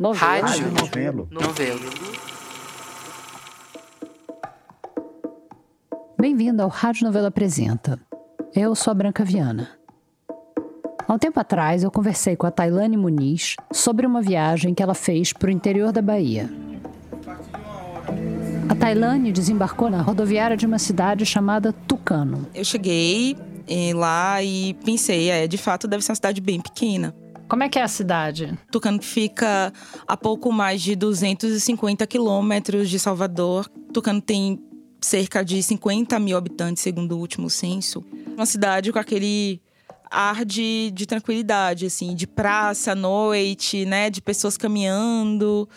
Novelo. Rádio. Novelo. Novelo. Bem-vindo ao Rádio Novela Apresenta. Eu sou a Branca Viana. Há um tempo atrás, eu conversei com a Tailane Muniz sobre uma viagem que ela fez para o interior da Bahia. A Tailane desembarcou na rodoviária de uma cidade chamada Tucano. Eu cheguei eh, lá e pensei, é, de fato deve ser uma cidade bem pequena. Como é que é a cidade? Tucano fica a pouco mais de 250 quilômetros de Salvador. Tucano tem cerca de 50 mil habitantes, segundo o último censo. Uma cidade com aquele ar de, de tranquilidade, assim, de praça à noite, né? De pessoas caminhando.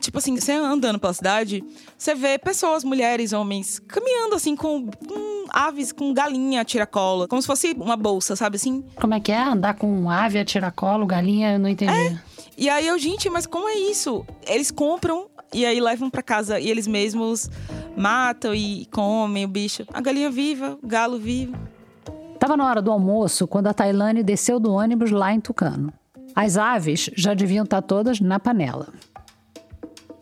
Tipo assim, você andando pela cidade, você vê pessoas, mulheres, homens, caminhando assim com, com aves, com galinha, tiracolo, como se fosse uma bolsa, sabe assim? Como é que é? Andar com ave a tiracolo, galinha? Eu não entendi. É. E aí eu, gente, mas como é isso? Eles compram e aí levam para casa e eles mesmos matam e comem o bicho. A galinha viva, o galo vivo. Tava na hora do almoço quando a Tailane desceu do ônibus lá em Tucano. As aves já deviam estar todas na panela.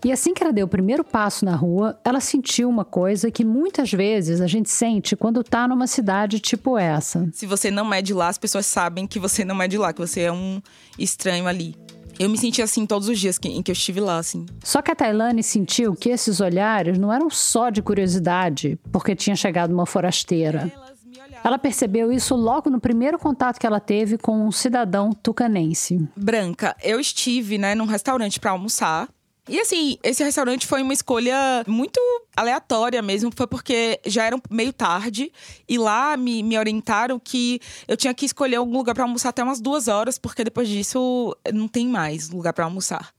E assim que ela deu o primeiro passo na rua, ela sentiu uma coisa que muitas vezes a gente sente quando tá numa cidade tipo essa. Se você não é de lá, as pessoas sabem que você não é de lá, que você é um estranho ali. Eu me senti assim todos os dias que, em que eu estive lá, assim. Só que a Tailane sentiu que esses olhares não eram só de curiosidade, porque tinha chegado uma forasteira. Ela percebeu isso logo no primeiro contato que ela teve com um cidadão tucanense. Branca, eu estive, né, num restaurante para almoçar. E assim, esse restaurante foi uma escolha muito aleatória mesmo, foi porque já era meio tarde e lá me, me orientaram que eu tinha que escolher algum lugar para almoçar até umas duas horas, porque depois disso não tem mais lugar para almoçar.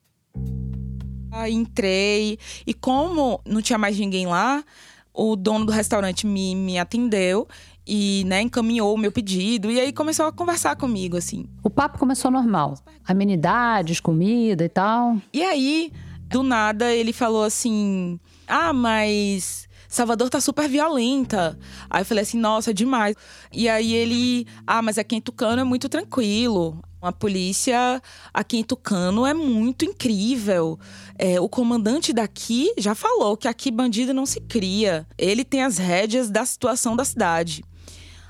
Aí entrei e como não tinha mais ninguém lá, o dono do restaurante me, me atendeu e né, encaminhou o meu pedido e aí começou a conversar comigo assim. O papo começou normal, amenidades, comida e tal. E aí do nada ele falou assim: Ah, mas Salvador tá super violenta. Aí eu falei assim: Nossa, demais. E aí ele: Ah, mas aqui em Tucano é muito tranquilo. A polícia aqui em Tucano é muito incrível. É, o comandante daqui já falou que aqui bandido não se cria. Ele tem as rédeas da situação da cidade.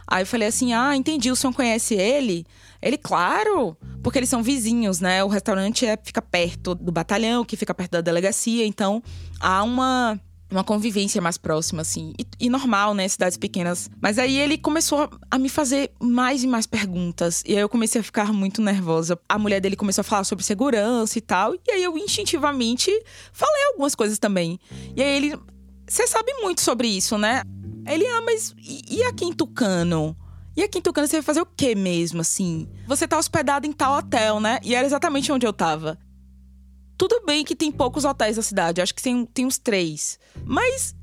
Aí eu falei assim: Ah, entendi, o senhor conhece ele? Ele, claro, porque eles são vizinhos, né? O restaurante é, fica perto do batalhão, que fica perto da delegacia, então há uma uma convivência mais próxima, assim. E, e, normal, né? Cidades pequenas. Mas aí ele começou a, a, me fazer mais e mais perguntas. E aí eu comecei a ficar muito nervosa. A mulher dele começou a falar sobre segurança e tal. E aí eu instintivamente falei algumas coisas também. E aí ele. Você sabe muito sobre isso, né? Ele, ah, mas e, e aqui em Tucano? E aqui em Tucano você vai fazer o quê mesmo, assim? Você tá hospedado em tal hotel, né? E era exatamente onde eu tava. Tudo bem que tem poucos hotéis na cidade, acho que tem, tem uns três. Mas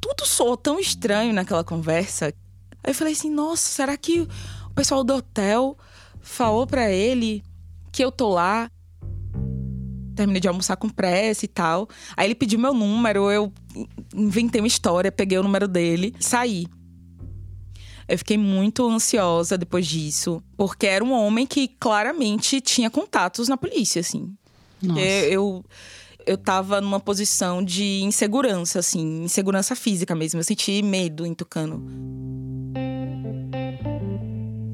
tudo soou tão estranho naquela conversa. Aí eu falei assim, nossa, será que o pessoal do hotel falou para ele que eu tô lá? Terminei de almoçar com pressa e tal. Aí ele pediu meu número, eu inventei uma história, peguei o número dele e saí. Eu fiquei muito ansiosa depois disso, porque era um homem que claramente tinha contatos na polícia, assim. Nossa. Eu, eu, eu tava numa posição de insegurança, assim, insegurança física mesmo. Eu senti medo em Tucano.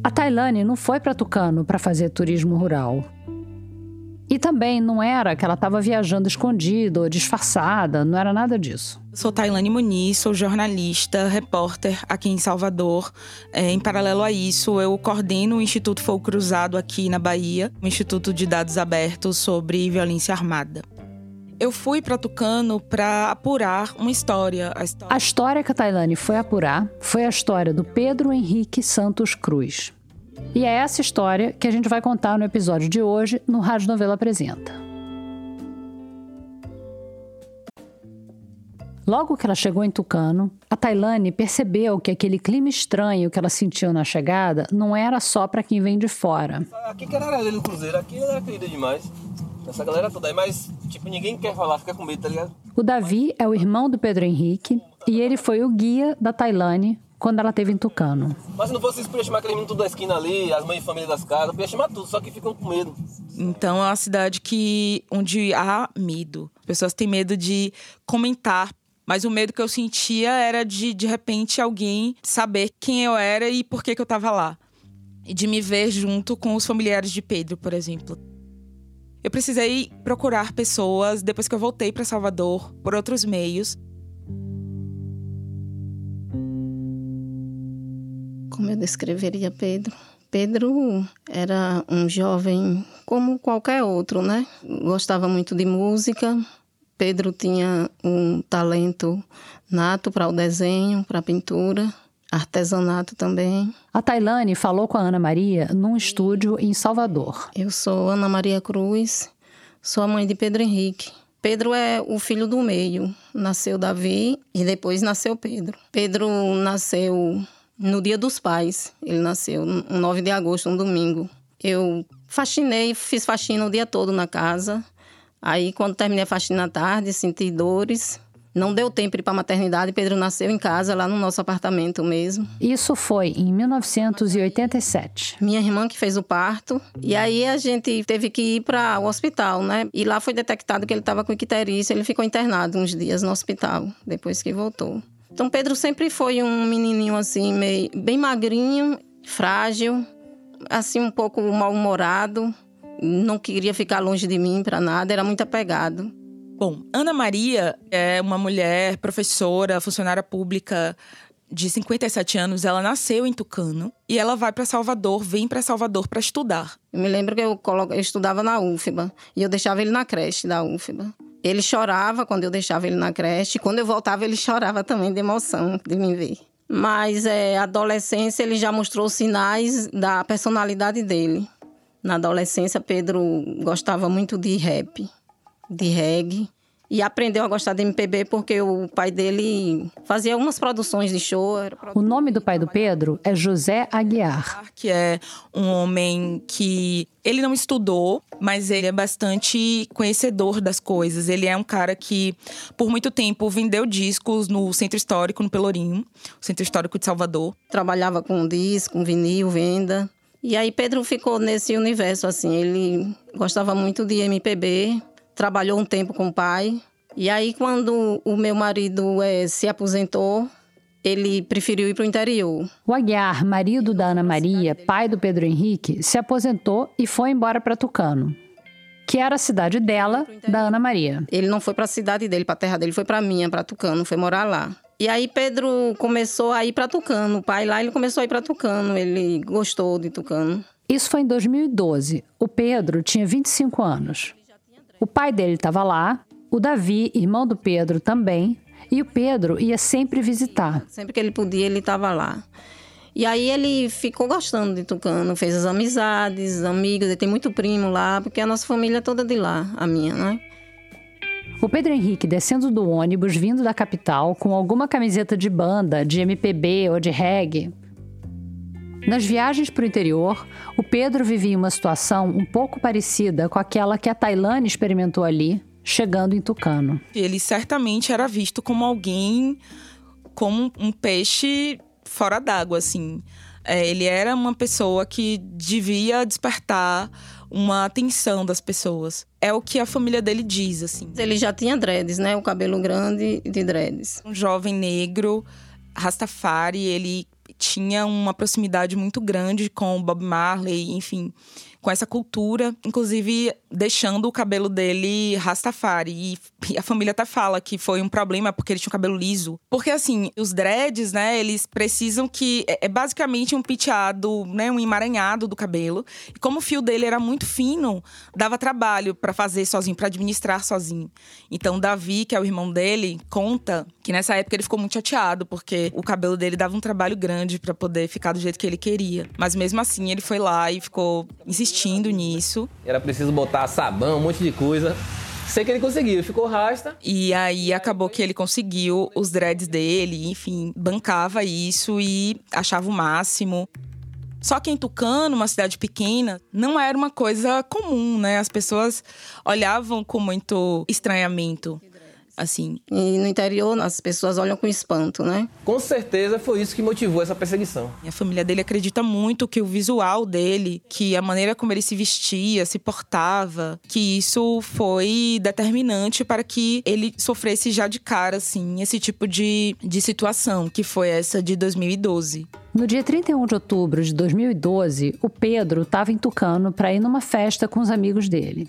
A Tailane não foi para Tucano para fazer turismo rural. E também não era que ela estava viajando escondida ou disfarçada, não era nada disso. Sou Tailane Muniz, sou jornalista, repórter aqui em Salvador. É, em paralelo a isso, eu coordeno o Instituto Fogo Cruzado aqui na Bahia, um instituto de dados abertos sobre violência armada. Eu fui para Tucano para apurar uma história. A, história. a história que a Tailane foi apurar foi a história do Pedro Henrique Santos Cruz. E é essa história que a gente vai contar no episódio de hoje no Rádio Novela Apresenta. Logo que ela chegou em Tucano, a Tailane percebeu que aquele clima estranho que ela sentiu na chegada não era só para quem vem de fora. Aqui que era ali no Cruzeiro, aqui era querida demais. Essa galera toda aí, mas tipo, ninguém quer falar, fica com medo, tá ligado? O Davi é o irmão do Pedro Henrique e ele foi o guia da Tailane quando ela teve em Tucano. Mas se não fosse isso, podia chamar aquele menino tudo da esquina ali, as mães e família das casas, podia chamar tudo, só que ficam com medo. Então é uma cidade que onde há medo. As pessoas têm medo de comentar mas o medo que eu sentia era de, de repente, alguém saber quem eu era e por que, que eu estava lá. E de me ver junto com os familiares de Pedro, por exemplo. Eu precisei procurar pessoas depois que eu voltei para Salvador por outros meios. Como eu descreveria Pedro? Pedro era um jovem como qualquer outro, né? Gostava muito de música, Pedro tinha um talento nato para o desenho, para a pintura, artesanato também. A Tailane falou com a Ana Maria num estúdio em Salvador. Eu sou Ana Maria Cruz, sou a mãe de Pedro Henrique. Pedro é o filho do meio. Nasceu Davi e depois nasceu Pedro. Pedro nasceu no Dia dos Pais. Ele nasceu no 9 de agosto, um domingo. Eu faxinei, fiz faxina o dia todo na casa. Aí, quando terminei a faxina à tarde, senti dores. Não deu tempo para a maternidade. Pedro nasceu em casa, lá no nosso apartamento mesmo. Isso foi em 1987. Minha irmã que fez o parto. E aí a gente teve que ir para o hospital, né? E lá foi detectado que ele estava com icterícia. Ele ficou internado uns dias no hospital, depois que voltou. Então, Pedro sempre foi um menininho assim, meio, bem magrinho, frágil, assim, um pouco mal-humorado não queria ficar longe de mim para nada, era muito apegado. Bom, Ana Maria é uma mulher professora, funcionária pública de 57 anos, ela nasceu em Tucano e ela vai para Salvador, vem para Salvador para estudar. Eu me lembro que eu, colo... eu estudava na UFBA e eu deixava ele na creche da UFBA. Ele chorava quando eu deixava ele na creche, quando eu voltava ele chorava também de emoção de me ver. Mas é, adolescência ele já mostrou sinais da personalidade dele. Na adolescência, Pedro gostava muito de rap, de reggae. E aprendeu a gostar de MPB porque o pai dele fazia algumas produções de show. O nome do pai do Pedro é José Aguiar. Que é um homem que ele não estudou, mas ele é bastante conhecedor das coisas. Ele é um cara que, por muito tempo, vendeu discos no Centro Histórico, no Pelourinho, o Centro Histórico de Salvador. Trabalhava com disco, com vinil, venda. E aí Pedro ficou nesse universo, assim. Ele gostava muito de MPB, trabalhou um tempo com o pai. E aí, quando o meu marido é, se aposentou, ele preferiu ir para o interior. O Aguiar, marido da Ana Maria, pai do Pedro Henrique, se aposentou e foi embora para Tucano, que era a cidade dela, da Ana Maria. Ele não foi para a cidade dele, para a terra dele, foi para minha, para Tucano, foi morar lá. E aí Pedro começou a ir para Tucano. O pai lá ele começou a ir para Tucano. Ele gostou de Tucano. Isso foi em 2012. O Pedro tinha 25 anos. O pai dele estava lá, o Davi, irmão do Pedro, também, e o Pedro ia sempre visitar. Sempre que ele podia, ele estava lá. E aí ele ficou gostando de Tucano, fez as amizades, amigos, ele tem muito primo lá, porque a nossa família é toda de lá, a minha, né? O Pedro Henrique descendo do ônibus vindo da capital com alguma camiseta de banda, de MPB ou de reggae. Nas viagens para o interior, o Pedro vivia uma situação um pouco parecida com aquela que a Tailane experimentou ali, chegando em Tucano. Ele certamente era visto como alguém, como um peixe fora d'água, assim. É, ele era uma pessoa que devia despertar uma atenção das pessoas. É o que a família dele diz, assim. Ele já tinha dreads, né? O cabelo grande de dreads. Um jovem negro, Rastafari, ele tinha uma proximidade muito grande com Bob Marley, enfim com essa cultura, inclusive deixando o cabelo dele rastafari. E, a família até fala que foi um problema porque ele tinha o cabelo liso. Porque assim, os dreads, né, eles precisam que. É, é basicamente um penteado, né, um emaranhado do cabelo. E como o fio dele era muito fino, dava trabalho para fazer sozinho, para administrar sozinho. Então, Davi, que é o irmão dele, conta que nessa época ele ficou muito chateado porque o cabelo dele dava um trabalho grande para poder ficar do jeito que ele queria. Mas mesmo assim, ele foi lá e ficou insistindo nisso. Era preciso botar sabão, um monte de coisa. Sei que ele conseguiu, ficou rasta. E aí acabou que ele conseguiu os dreads dele, enfim, bancava isso e achava o máximo. Só que em Tucano, uma cidade pequena, não era uma coisa comum, né? As pessoas olhavam com muito estranhamento. Assim. E no interior as pessoas olham com espanto, né? Com certeza foi isso que motivou essa perseguição. E a família dele acredita muito que o visual dele, que a maneira como ele se vestia, se portava, que isso foi determinante para que ele sofresse já de cara, assim, esse tipo de, de situação, que foi essa de 2012. No dia 31 de outubro de 2012, o Pedro estava em Tucano para ir numa festa com os amigos dele.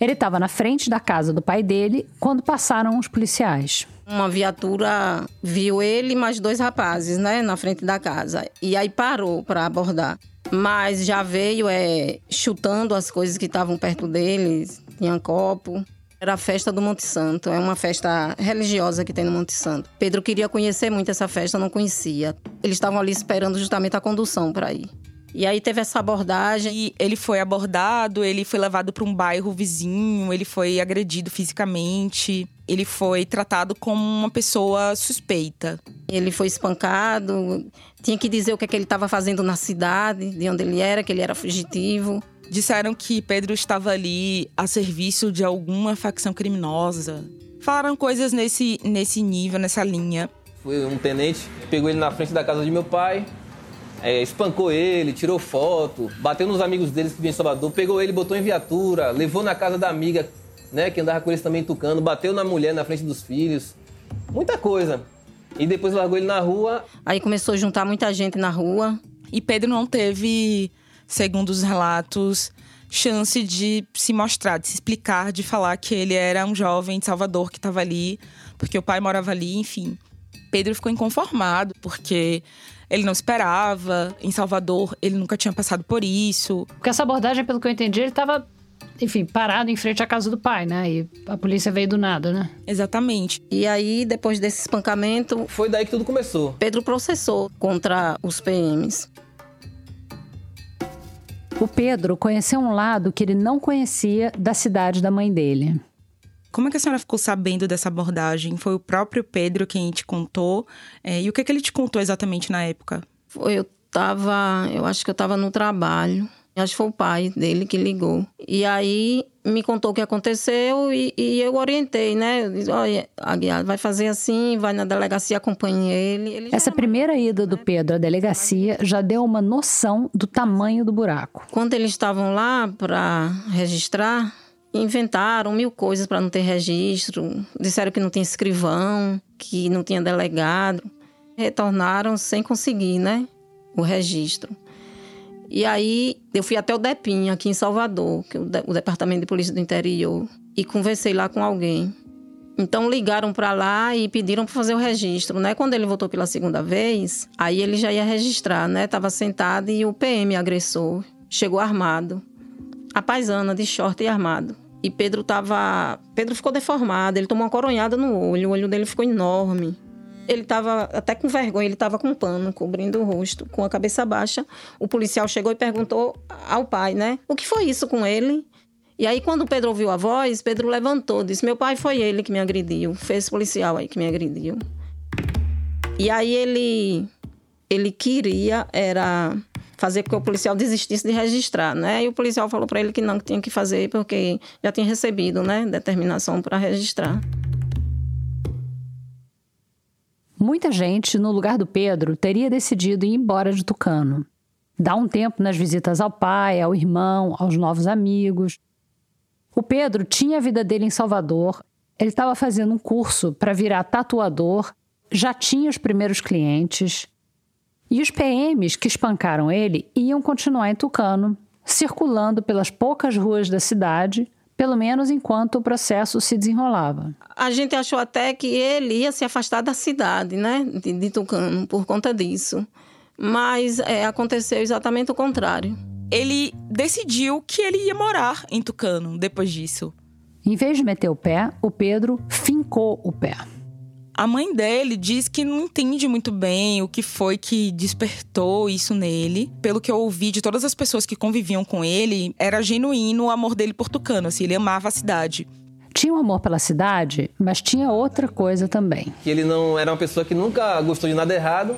Ele estava na frente da casa do pai dele quando passaram os policiais. Uma viatura viu ele e mais dois rapazes, né, na frente da casa. E aí parou para abordar. Mas já veio é, chutando as coisas que estavam perto deles. Tinha copo. Era a festa do Monte Santo, é uma festa religiosa que tem no Monte Santo. Pedro queria conhecer muito essa festa, não conhecia. Eles estavam ali esperando justamente a condução para ir. E aí teve essa abordagem. E ele foi abordado, ele foi levado para um bairro vizinho, ele foi agredido fisicamente, ele foi tratado como uma pessoa suspeita. Ele foi espancado, tinha que dizer o que, é que ele estava fazendo na cidade, de onde ele era, que ele era fugitivo. Disseram que Pedro estava ali a serviço de alguma facção criminosa. Falaram coisas nesse, nesse nível, nessa linha. Foi um tenente, pegou ele na frente da casa de meu pai, é, espancou ele, tirou foto, bateu nos amigos deles que vinham em Salvador, pegou ele, botou em viatura, levou na casa da amiga, né, que andava com eles também tucando, bateu na mulher na frente dos filhos. Muita coisa. E depois largou ele na rua. Aí começou a juntar muita gente na rua. E Pedro não teve segundo os relatos, chance de se mostrar, de se explicar, de falar que ele era um jovem de Salvador que estava ali, porque o pai morava ali, enfim. Pedro ficou inconformado, porque ele não esperava. Em Salvador, ele nunca tinha passado por isso. Porque essa abordagem, pelo que eu entendi, ele estava, enfim, parado em frente à casa do pai, né? E a polícia veio do nada, né? Exatamente. E aí, depois desse espancamento. Foi daí que tudo começou. Pedro processou contra os PMs. O Pedro conheceu um lado que ele não conhecia da cidade da mãe dele. Como é que a senhora ficou sabendo dessa abordagem? Foi o próprio Pedro quem te contou? É, e o que, é que ele te contou exatamente na época? Eu tava, eu acho que eu estava no trabalho. Acho que foi o pai dele que ligou. E aí me contou o que aconteceu e, e eu orientei, né? Eu disse, olha, Aguiar, vai fazer assim, vai na delegacia, acompanhe ele. ele Essa primeira ida do Pedro à delegacia já deu uma noção do tamanho do buraco. Quando eles estavam lá para registrar, inventaram mil coisas para não ter registro. Disseram que não tinha escrivão, que não tinha delegado. Retornaram sem conseguir, né? O registro. E aí eu fui até o DEPIN, aqui em Salvador, que é o Departamento de Polícia do Interior, e conversei lá com alguém. Então ligaram para lá e pediram para fazer o registro, né? Quando ele voltou pela segunda vez, aí ele já ia registrar, né? Tava sentado e o PM agressor chegou armado. A paisana de short e armado. E Pedro tava, Pedro ficou deformado, ele tomou uma coronhada no olho, o olho dele ficou enorme. Ele estava até com vergonha, ele estava com pano cobrindo o rosto, com a cabeça baixa. O policial chegou e perguntou ao pai, né? O que foi isso com ele? E aí, quando o Pedro ouviu a voz, Pedro levantou, disse: Meu pai foi ele que me agrediu, foi esse policial aí que me agrediu. E aí ele, ele queria era fazer com que o policial desistisse de registrar, né? E o policial falou para ele que não, que tinha que fazer porque já tinha recebido, né, determinação para registrar. Muita gente, no lugar do Pedro, teria decidido ir embora de Tucano. Dar um tempo nas visitas ao pai, ao irmão, aos novos amigos. O Pedro tinha a vida dele em Salvador, ele estava fazendo um curso para virar tatuador, já tinha os primeiros clientes. E os PMs que espancaram ele iam continuar em Tucano, circulando pelas poucas ruas da cidade, pelo menos enquanto o processo se desenrolava. A gente achou até que ele ia se afastar da cidade, né, de, de Tucano, por conta disso. Mas é, aconteceu exatamente o contrário. Ele decidiu que ele ia morar em Tucano depois disso. Em vez de meter o pé, o Pedro fincou o pé. A mãe dele diz que não entende muito bem o que foi que despertou isso nele. Pelo que eu ouvi de todas as pessoas que conviviam com ele, era genuíno o amor dele por Tucano, assim, ele amava a cidade. Tinha um amor pela cidade, mas tinha outra coisa também. Que ele não era uma pessoa que nunca gostou de nada errado.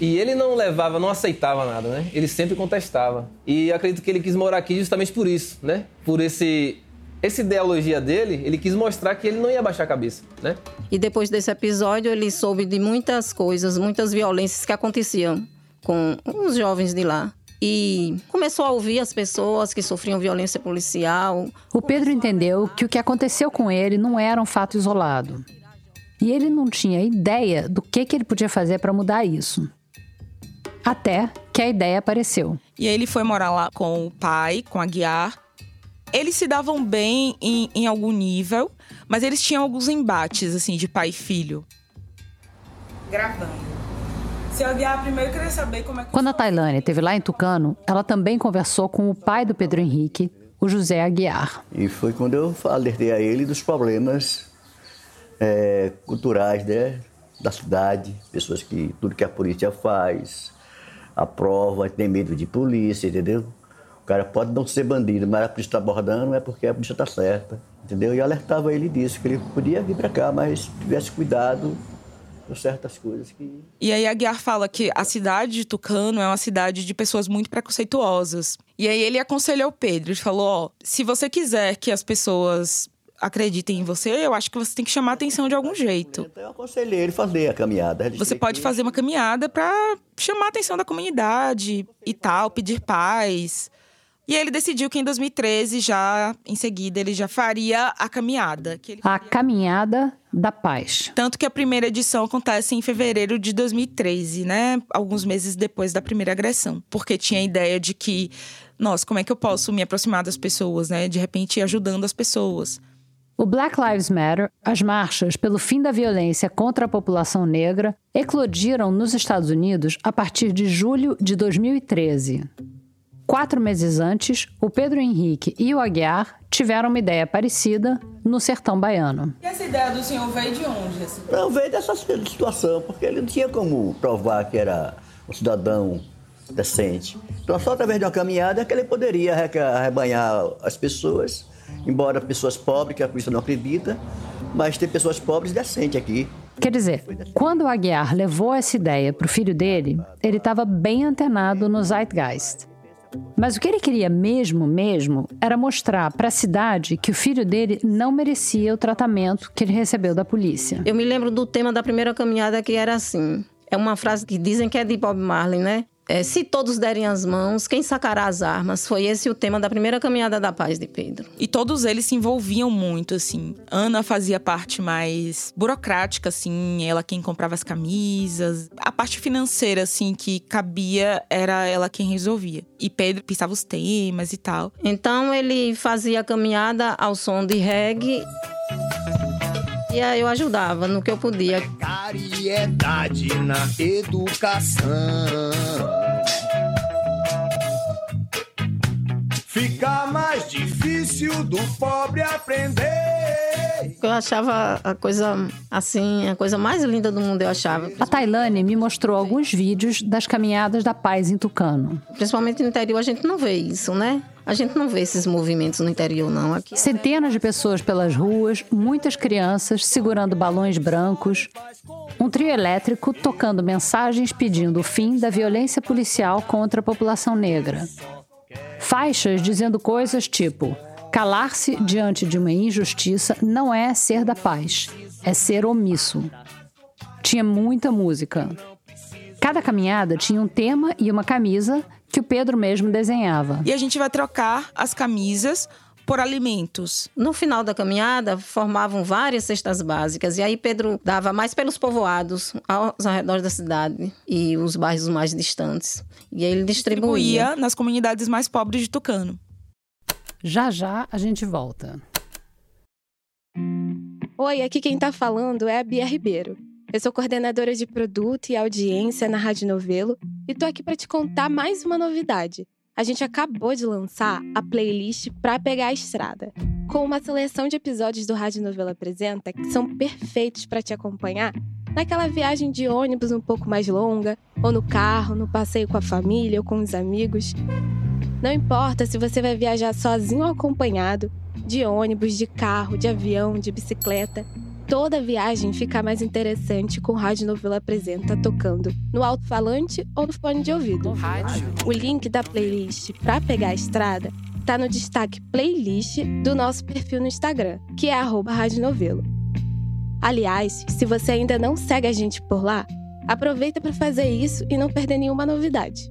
E ele não levava, não aceitava nada, né? Ele sempre contestava. E acredito que ele quis morar aqui justamente por isso, né? Por esse essa ideologia dele, ele quis mostrar que ele não ia baixar a cabeça, né? E depois desse episódio, ele soube de muitas coisas, muitas violências que aconteciam com os jovens de lá. E começou a ouvir as pessoas que sofriam violência policial. O Pedro entendeu que o que aconteceu com ele não era um fato isolado. E ele não tinha ideia do que, que ele podia fazer para mudar isso. Até que a ideia apareceu. E aí ele foi morar lá com o pai, com a Guiar, eles se davam bem em, em algum nível, mas eles tinham alguns embates, assim, de pai e filho. Gravando. Se eu guiar primeiro, eu queria saber como é que. Quando a Tailândia esteve lá em Tucano, ela também conversou com o pai do Pedro Henrique, o José Aguiar. E foi quando eu alertei a ele dos problemas é, culturais né, da cidade, pessoas que tudo que a polícia faz, aprova, tem medo de polícia, entendeu? O cara pode não ser bandido, mas a polícia está abordando é porque a polícia está certa, entendeu? E alertava ele disso, que ele podia vir para cá, mas tivesse cuidado com certas coisas que... E aí a Guiar fala que a cidade de Tucano é uma cidade de pessoas muito preconceituosas. E aí ele aconselhou o Pedro, ele falou, ó, se você quiser que as pessoas acreditem em você, eu acho que você tem que chamar a atenção de algum jeito. Então eu aconselhei ele fazer a caminhada. Você pode fazer uma caminhada para chamar a atenção da comunidade e tal, pedir paz. E ele decidiu que em 2013, já em seguida, ele já faria a caminhada. a Caminhada da Paz. Tanto que a primeira edição acontece em fevereiro de 2013, né? Alguns meses depois da primeira agressão. Porque tinha a ideia de que, nossa, como é que eu posso me aproximar das pessoas, né? De repente, ajudando as pessoas. O Black Lives Matter, as marchas pelo fim da violência contra a população negra, eclodiram nos Estados Unidos a partir de julho de 2013. Quatro meses antes, o Pedro Henrique e o Aguiar tiveram uma ideia parecida no sertão baiano. E essa ideia do senhor veio de onde? Não, veio dessa situação, porque ele não tinha como provar que era um cidadão decente. Então, só através de uma caminhada é que ele poderia arrebanhar as pessoas, embora pessoas pobres, que a polícia não acredita, mas tem pessoas pobres decentes aqui. Quer dizer, quando o Aguiar levou essa ideia para o filho dele, ele estava bem antenado no Zeitgeist. Mas o que ele queria mesmo, mesmo, era mostrar para a cidade que o filho dele não merecia o tratamento que ele recebeu da polícia. Eu me lembro do tema da primeira caminhada que era assim. É uma frase que dizem que é de Bob Marley, né? É, se todos derem as mãos, quem sacará as armas? Foi esse o tema da primeira caminhada da paz de Pedro. E todos eles se envolviam muito, assim. Ana fazia parte mais burocrática, assim, ela quem comprava as camisas. A parte financeira, assim, que cabia, era ela quem resolvia. E Pedro pensava os temas e tal. Então ele fazia a caminhada ao som de reggae. E aí eu ajudava no que eu podia. Cariedade na educação. Fica mais difícil do pobre aprender. Eu achava a coisa assim, a coisa mais linda do mundo, eu achava. A Tailane me mostrou alguns vídeos das caminhadas da paz em Tucano. Principalmente no interior a gente não vê isso, né? A gente não vê esses movimentos no interior, não. Aqui. Centenas de pessoas pelas ruas, muitas crianças segurando balões brancos, um trio elétrico tocando mensagens pedindo o fim da violência policial contra a população negra. Faixas dizendo coisas tipo: calar-se diante de uma injustiça não é ser da paz, é ser omisso. Tinha muita música. Cada caminhada tinha um tema e uma camisa que o Pedro mesmo desenhava. E a gente vai trocar as camisas por alimentos. No final da caminhada, formavam várias cestas básicas. E aí Pedro dava mais pelos povoados, aos arredores da cidade e os bairros mais distantes. E aí ele distribuía. distribuía nas comunidades mais pobres de Tucano. Já já a gente volta. Oi, aqui quem tá falando é a Bia Ribeiro. Eu sou coordenadora de produto e audiência na Rádio Novelo e tô aqui para te contar mais uma novidade. A gente acabou de lançar a playlist Pra Pegar a Estrada, com uma seleção de episódios do Rádio Novelo Apresenta que são perfeitos para te acompanhar naquela viagem de ônibus um pouco mais longa, ou no carro, no passeio com a família ou com os amigos. Não importa se você vai viajar sozinho ou acompanhado, de ônibus, de carro, de avião, de bicicleta toda viagem fica mais interessante com o Rádio Novela Apresenta tocando no alto-falante ou no fone de ouvido. rádio. O link da playlist para pegar a estrada tá no destaque playlist do nosso perfil no Instagram, que é @radionovelo. Aliás, se você ainda não segue a gente por lá, aproveita para fazer isso e não perder nenhuma novidade.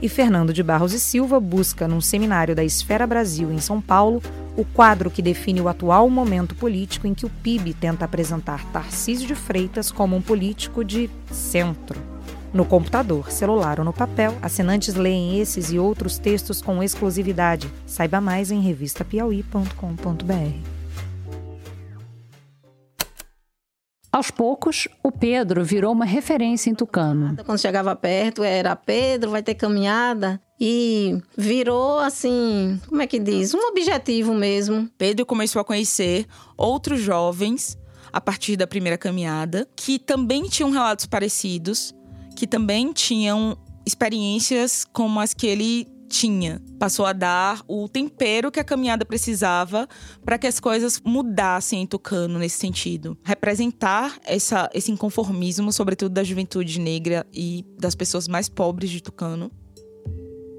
e Fernando de Barros e Silva busca, num seminário da Esfera Brasil em São Paulo, o quadro que define o atual momento político em que o PIB tenta apresentar Tarcísio de Freitas como um político de centro. No computador, celular ou no papel, assinantes leem esses e outros textos com exclusividade. Saiba mais em revistapiauí.com.br. Aos poucos, o Pedro virou uma referência em Tucano. Quando chegava perto, era Pedro, vai ter caminhada. E virou assim, como é que diz? Um objetivo mesmo. Pedro começou a conhecer outros jovens a partir da primeira caminhada, que também tinham relatos parecidos, que também tinham experiências como as que ele tinha. Passou a dar o tempero que a caminhada precisava para que as coisas mudassem em Tucano nesse sentido. Representar essa, esse inconformismo, sobretudo da juventude negra e das pessoas mais pobres de Tucano.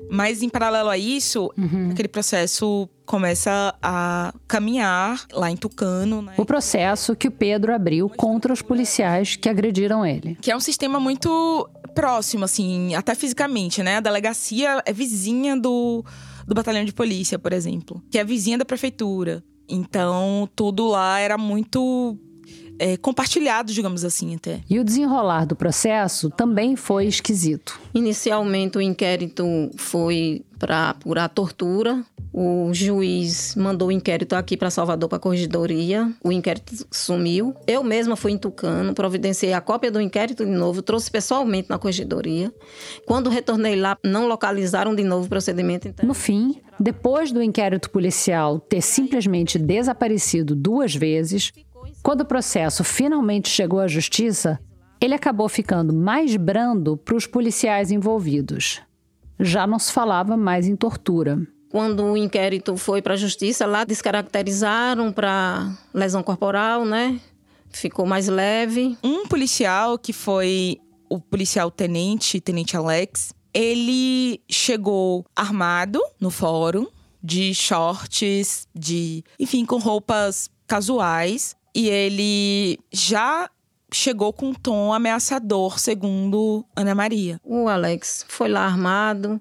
Mas em paralelo a isso, uhum. aquele processo começa a caminhar lá em Tucano. Né? O processo que o Pedro abriu contra os policiais que agrediram ele. Que é um sistema muito próximo, assim, até fisicamente, né? A delegacia é vizinha do, do batalhão de polícia, por exemplo, que é vizinha da prefeitura. Então, tudo lá era muito é, compartilhado, digamos assim, até. E o desenrolar do processo também foi esquisito. Inicialmente, o inquérito foi para apurar tortura. O juiz mandou o inquérito aqui para Salvador, para a corregedoria. O inquérito sumiu. Eu mesma fui em Tucano, providenciei a cópia do inquérito de novo, trouxe pessoalmente na corregedoria. Quando retornei lá, não localizaram de novo o procedimento. Então... No fim, depois do inquérito policial ter simplesmente desaparecido duas vezes, quando o processo finalmente chegou à justiça, ele acabou ficando mais brando para os policiais envolvidos. Já não se falava mais em tortura. Quando o inquérito foi para a justiça, lá descaracterizaram para lesão corporal, né? Ficou mais leve. Um policial que foi o policial tenente, tenente Alex, ele chegou armado no fórum, de shorts, de, enfim, com roupas casuais, e ele já chegou com um tom ameaçador, segundo Ana Maria. O Alex foi lá armado,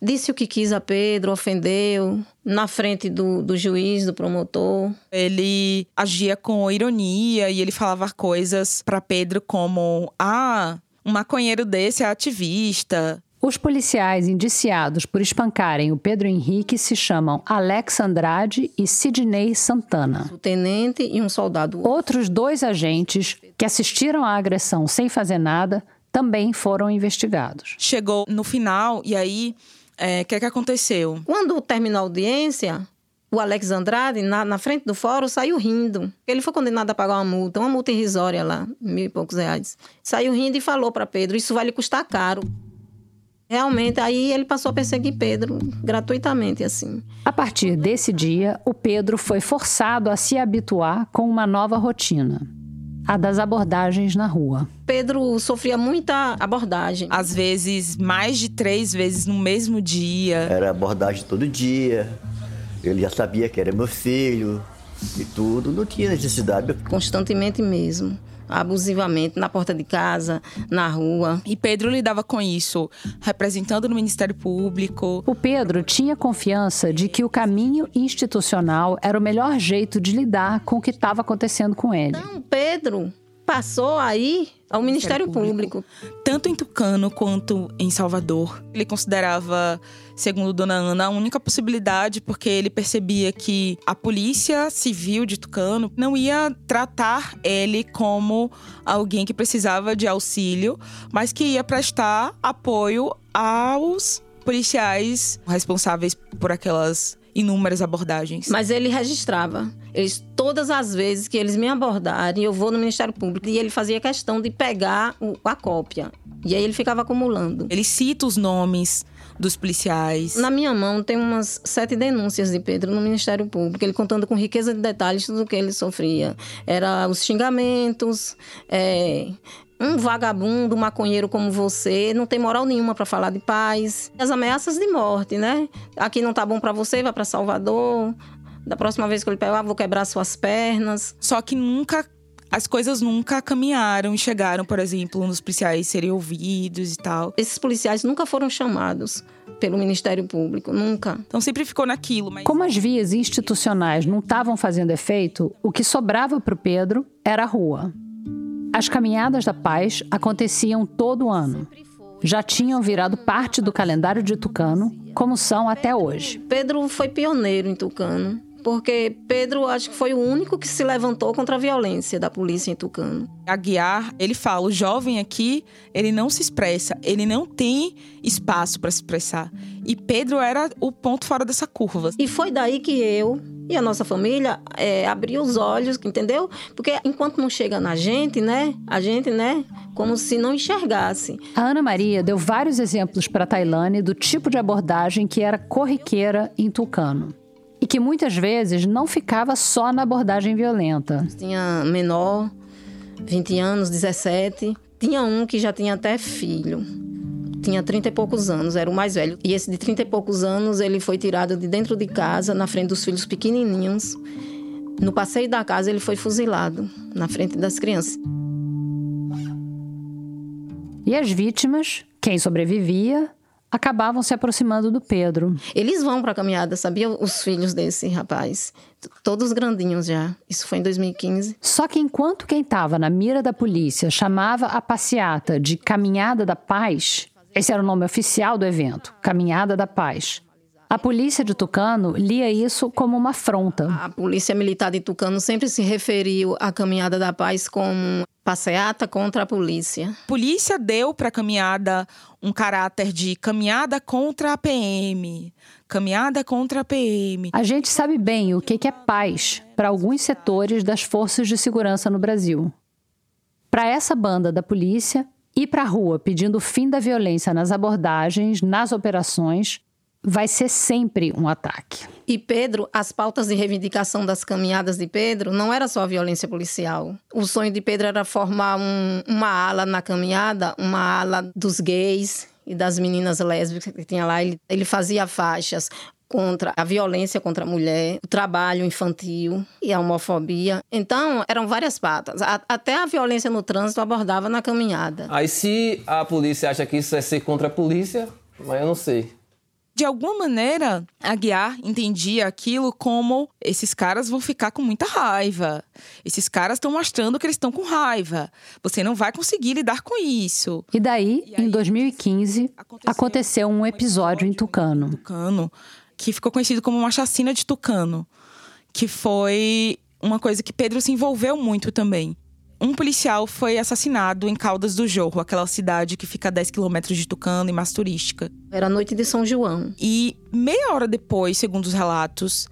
disse o que quis a Pedro, ofendeu, na frente do, do juiz, do promotor. Ele agia com ironia e ele falava coisas para Pedro como: ah, um maconheiro desse é ativista. Os policiais indiciados por espancarem o Pedro Henrique se chamam Alex Andrade e Sidney Santana. O tenente e um soldado. Outros dois agentes que assistiram à agressão sem fazer nada também foram investigados. Chegou no final e aí, o é, que, é que aconteceu? Quando terminou a audiência, o Alex Andrade, na, na, frente do fórum, saiu rindo. Ele foi condenado a pagar uma multa, uma multa irrisória lá, mil e poucos reais. Saiu rindo e falou para Pedro: Isso vai lhe custar caro. Realmente, aí ele passou a perseguir Pedro gratuitamente, assim. A partir desse dia, o Pedro foi forçado a se habituar com uma nova rotina. A das abordagens na rua. Pedro sofria muita abordagem. Às vezes, mais de três vezes no mesmo dia. Era abordagem todo dia. Ele já sabia que era meu filho e tudo. Não tinha necessidade. Constantemente mesmo abusivamente na porta de casa, na rua. E Pedro lidava com isso, representando no Ministério Público. O Pedro tinha confiança de que o caminho institucional era o melhor jeito de lidar com o que estava acontecendo com ele. Então, Pedro passou aí ao Ministério, Ministério Público. Público. Tanto em Tucano quanto em Salvador. Ele considerava, segundo Dona Ana, a única possibilidade porque ele percebia que a Polícia Civil de Tucano não ia tratar ele como alguém que precisava de auxílio, mas que ia prestar apoio aos policiais responsáveis por aquelas inúmeras abordagens. Mas ele registrava. Eles, todas as vezes que eles me abordarem, eu vou no Ministério Público e ele fazia questão de pegar o, a cópia. E aí ele ficava acumulando. Ele cita os nomes dos policiais. Na minha mão tem umas sete denúncias de Pedro no Ministério Público, ele contando com riqueza de detalhes tudo o que ele sofria. Era os xingamentos, é, um vagabundo, maconheiro como você, não tem moral nenhuma para falar de paz. As ameaças de morte, né? Aqui não tá bom para você, vai para Salvador. Da próxima vez que eu lhe pegar, vou quebrar suas pernas. Só que nunca as coisas nunca caminharam e chegaram, por exemplo, nos policiais serem ouvidos e tal. Esses policiais nunca foram chamados pelo Ministério Público, nunca. Então sempre ficou naquilo. Mas... Como as vias institucionais não estavam fazendo efeito, o que sobrava para o Pedro era a rua. As caminhadas da paz aconteciam todo ano. Já tinham virado parte do calendário de Tucano, como são até hoje. Pedro foi pioneiro em Tucano porque Pedro acho que foi o único que se levantou contra a violência da polícia em Tucano. Aguiar, ele fala, o jovem aqui, ele não se expressa, ele não tem espaço para se expressar. E Pedro era o ponto fora dessa curva. E foi daí que eu e a nossa família é, abriu os olhos, entendeu? Porque enquanto não chega na gente, né? A gente, né? Como se não enxergasse. A Ana Maria deu vários exemplos para a Tailane do tipo de abordagem que era corriqueira em Tucano e que muitas vezes não ficava só na abordagem violenta. Tinha menor, 20 anos, 17. Tinha um que já tinha até filho. Tinha 30 e poucos anos, era o mais velho. E esse de 30 e poucos anos, ele foi tirado de dentro de casa, na frente dos filhos pequenininhos. No passeio da casa, ele foi fuzilado, na frente das crianças. E as vítimas, quem sobrevivia, acabavam se aproximando do Pedro. Eles vão para a caminhada, sabia? Os filhos desse rapaz. Todos grandinhos já. Isso foi em 2015. Só que enquanto quem estava na mira da polícia chamava a passeata de Caminhada da Paz, esse era o nome oficial do evento, Caminhada da Paz. A polícia de Tucano lia isso como uma afronta. A polícia militar de Tucano sempre se referiu à Caminhada da Paz como passeata contra a polícia. A polícia deu para a caminhada um caráter de caminhada contra a PM, caminhada contra a PM. A gente sabe bem o que é paz para alguns setores das forças de segurança no Brasil. Para essa banda da polícia, ir para a rua pedindo o fim da violência nas abordagens, nas operações, vai ser sempre um ataque. E Pedro, as pautas de reivindicação das caminhadas de Pedro não era só a violência policial. O sonho de Pedro era formar um, uma ala na caminhada, uma ala dos gays e das meninas lésbicas que tinha lá. Ele, ele fazia faixas contra a violência contra a mulher, o trabalho infantil e a homofobia. Então, eram várias patas. A, até a violência no trânsito abordava na caminhada. Aí, se a polícia acha que isso é ser contra a polícia, mas eu não sei de alguma maneira, a Guiar entendia aquilo como esses caras vão ficar com muita raiva. Esses caras estão mostrando que eles estão com raiva. Você não vai conseguir lidar com isso. E daí, e aí, em 2015, aconteceu, aconteceu um episódio em Tucano. Tucano, que ficou conhecido como uma chacina de Tucano, que foi uma coisa que Pedro se envolveu muito também um policial foi assassinado em Caldas do Jorro, aquela cidade que fica a 10 quilômetros de Tucano e mais turística. Era a noite de São João. E meia hora depois, segundo os relatos,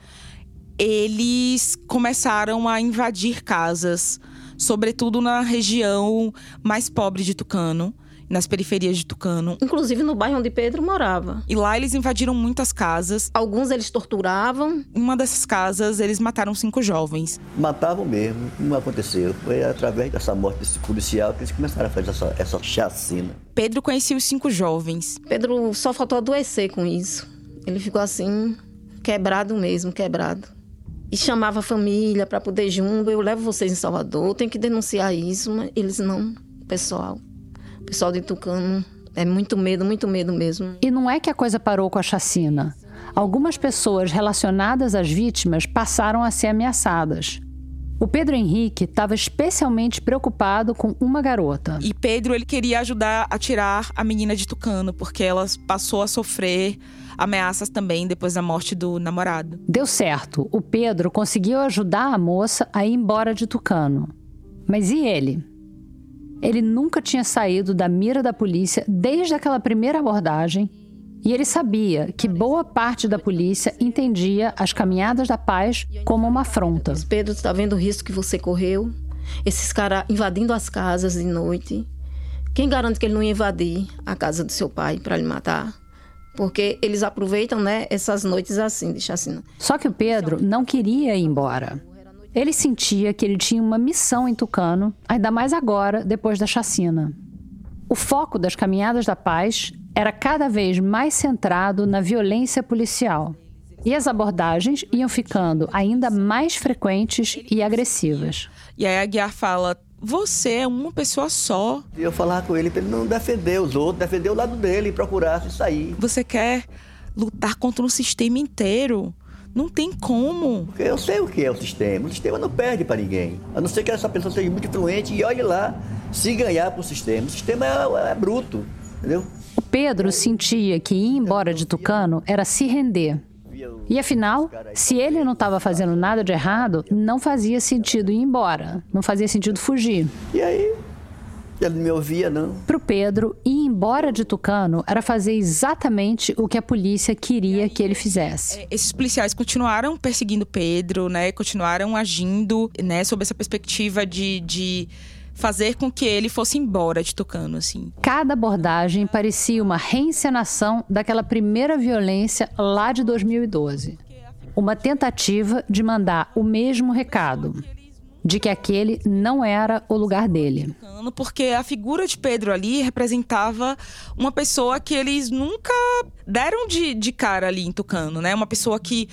eles começaram a invadir casas, sobretudo na região mais pobre de Tucano nas periferias de Tucano. Inclusive no bairro onde Pedro morava. E lá eles invadiram muitas casas. Alguns eles torturavam. Em uma dessas casas, eles mataram cinco jovens. Matavam mesmo, não aconteceu. Foi através dessa morte desse policial que eles começaram a fazer essa, essa chacina. Pedro conhecia os cinco jovens. Pedro só faltou adoecer com isso. Ele ficou assim, quebrado mesmo, quebrado. E chamava a família para poder junto. Eu levo vocês em Salvador, tenho que denunciar isso, mas eles não, pessoal pessoal de Tucano é muito medo, muito medo mesmo. E não é que a coisa parou com a chacina. Algumas pessoas relacionadas às vítimas passaram a ser ameaçadas. O Pedro Henrique estava especialmente preocupado com uma garota. E Pedro ele queria ajudar a tirar a menina de Tucano, porque ela passou a sofrer ameaças também depois da morte do namorado. Deu certo. O Pedro conseguiu ajudar a moça a ir embora de Tucano. Mas e ele? Ele nunca tinha saído da mira da polícia desde aquela primeira abordagem E ele sabia que boa parte da polícia entendia as caminhadas da paz como uma afronta. Pedro, está vendo o risco que você correu? Esses caras invadindo as casas de noite. Quem garante que ele não ia invadir a casa do seu pai para lhe matar? Porque eles aproveitam, né, essas noites assim, de chacina. Só que o Pedro não queria ir embora. Ele sentia que ele tinha uma missão em Tucano, ainda mais agora, depois da chacina. O foco das caminhadas da paz era cada vez mais centrado na violência policial. E as abordagens iam ficando ainda mais frequentes e agressivas. E aí a Guiar fala: você é uma pessoa só. E eu falar com ele para ele não defender os outros, defender o lado dele e procurar se sair. Você quer lutar contra um sistema inteiro. Não tem como. Porque eu sei o que é o sistema. O sistema não perde para ninguém. A não ser que essa pessoa seja muito influente e olhe lá se ganhar para o sistema. O sistema é, é bruto, entendeu? O Pedro sentia que ir embora de Tucano era se render. E afinal, se ele não estava fazendo nada de errado, não fazia sentido ir embora, não fazia sentido fugir. E aí, ele não me ouvia, não. Para o Pedro, ir embora de Tucano era fazer exatamente o que a polícia queria que ele fizesse. É, esses policiais continuaram perseguindo Pedro, né? Continuaram agindo, né? Sob essa perspectiva de, de fazer com que ele fosse embora de Tucano, assim. Cada abordagem parecia uma reencenação daquela primeira violência lá de 2012. Uma tentativa de mandar o mesmo recado, de que aquele não era o lugar dele. Porque a figura de Pedro ali representava uma pessoa que eles nunca deram de, de cara ali em Tucano, né? Uma pessoa que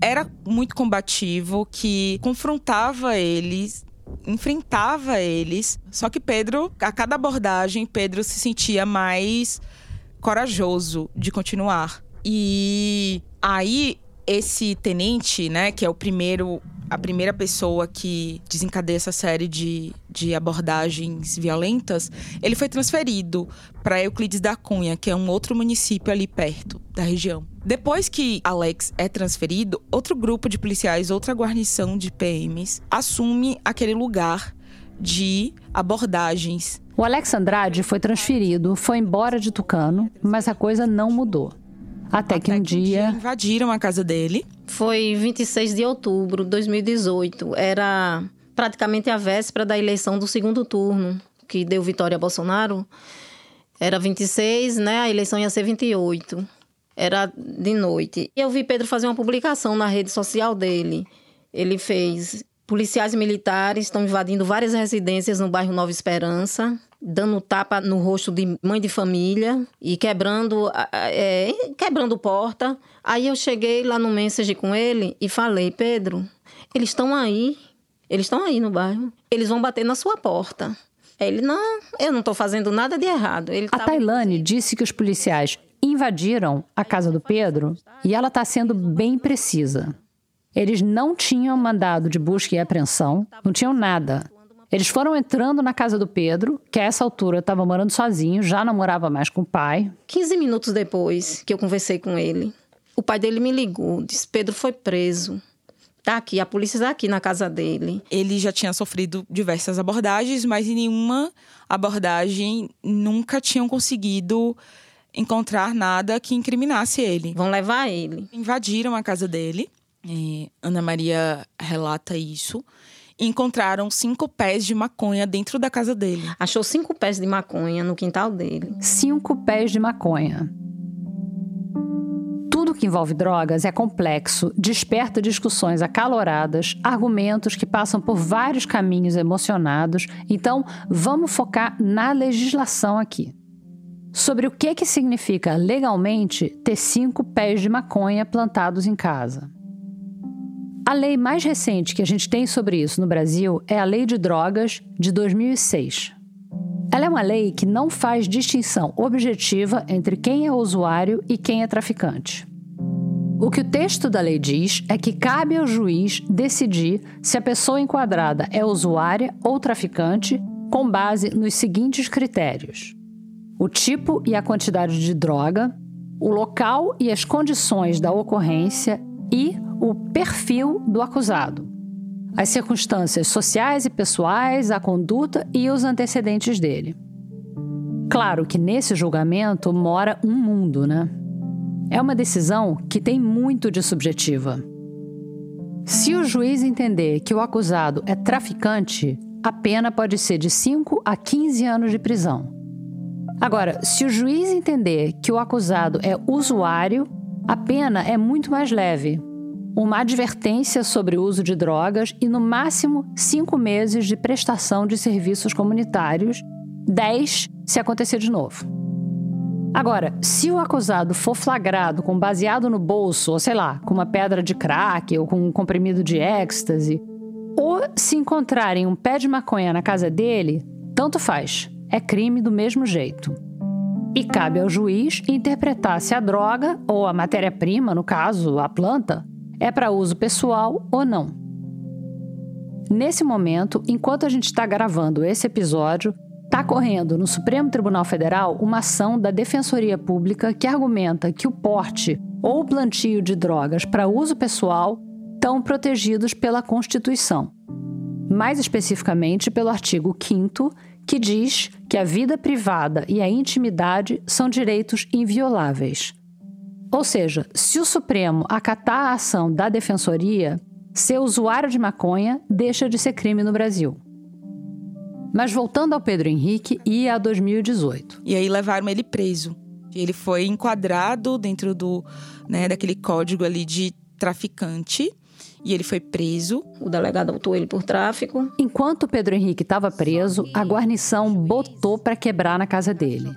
era muito combativo, que confrontava eles enfrentava eles. Só que Pedro, a cada abordagem, Pedro se sentia mais corajoso de continuar. E aí esse tenente, né, que é o primeiro a primeira pessoa que desencadeia essa série de, de abordagens violentas, ele foi transferido para Euclides da Cunha, que é um outro município ali perto da região. Depois que Alex é transferido, outro grupo de policiais, outra guarnição de PMs, assume aquele lugar de abordagens. O Alex Andrade foi transferido, foi embora de Tucano, mas a coisa não mudou. Até, Até que um dia... dia invadiram a casa dele. Foi 26 de outubro de 2018. Era praticamente a véspera da eleição do segundo turno, que deu vitória a Bolsonaro. Era 26, né? A eleição ia ser 28 era de noite. Eu vi Pedro fazer uma publicação na rede social dele. Ele fez: policiais militares estão invadindo várias residências no bairro Nova Esperança, dando tapa no rosto de mãe de família e quebrando, é, quebrando porta. Aí eu cheguei lá no message com ele e falei: Pedro, eles estão aí. Eles estão aí no bairro. Eles vão bater na sua porta. Ele, não, eu não estou fazendo nada de errado. Ele a tava... Tailane disse que os policiais invadiram a casa do Pedro e ela está sendo bem precisa. Eles não tinham mandado de busca e apreensão, não tinham nada. Eles foram entrando na casa do Pedro, que a essa altura estava morando sozinho, já não morava mais com o pai. 15 minutos depois que eu conversei com ele, o pai dele me ligou, disse: Pedro foi preso. Tá aqui, a polícia está aqui na casa dele. Ele já tinha sofrido diversas abordagens, mas em nenhuma abordagem nunca tinham conseguido encontrar nada que incriminasse ele. Vão levar ele. Invadiram a casa dele. Ana Maria relata isso. Encontraram cinco pés de maconha dentro da casa dele. Achou cinco pés de maconha no quintal dele. Cinco pés de maconha. Tudo que envolve drogas é complexo, desperta discussões acaloradas, argumentos que passam por vários caminhos emocionados. Então, vamos focar na legislação aqui sobre o que, que significa legalmente ter cinco pés de maconha plantados em casa. A lei mais recente que a gente tem sobre isso no Brasil é a Lei de Drogas de 2006. Ela é uma lei que não faz distinção objetiva entre quem é usuário e quem é traficante. O que o texto da lei diz é que cabe ao juiz decidir se a pessoa enquadrada é usuária ou traficante com base nos seguintes critérios: o tipo e a quantidade de droga, o local e as condições da ocorrência e o perfil do acusado. As circunstâncias sociais e pessoais, a conduta e os antecedentes dele. Claro que nesse julgamento mora um mundo, né? é uma decisão que tem muito de subjetiva. Se o juiz entender que o acusado é traficante, a pena pode ser de 5 a 15 anos de prisão. Agora, se o juiz entender que o acusado é usuário, a pena é muito mais leve. Uma advertência sobre o uso de drogas e, no máximo, cinco meses de prestação de serviços comunitários, 10 se acontecer de novo. Agora, se o acusado for flagrado com baseado no bolso, ou sei lá, com uma pedra de crack ou com um comprimido de êxtase, ou se encontrarem um pé de maconha na casa dele, tanto faz, é crime do mesmo jeito. E cabe ao juiz interpretar se a droga, ou a matéria-prima, no caso, a planta, é para uso pessoal ou não. Nesse momento, enquanto a gente está gravando esse episódio, está correndo no Supremo Tribunal Federal uma ação da Defensoria Pública que argumenta que o porte ou plantio de drogas para uso pessoal estão protegidos pela Constituição. Mais especificamente pelo artigo 5 que diz que a vida privada e a intimidade são direitos invioláveis. Ou seja, se o Supremo acatar a ação da Defensoria, ser usuário de maconha deixa de ser crime no Brasil. Mas voltando ao Pedro Henrique e a 2018. E aí levaram ele preso. Ele foi enquadrado dentro do, né, daquele código ali de traficante e ele foi preso. O delegado autuou ele por tráfico. Enquanto Pedro Henrique estava preso, a guarnição botou para quebrar na casa dele.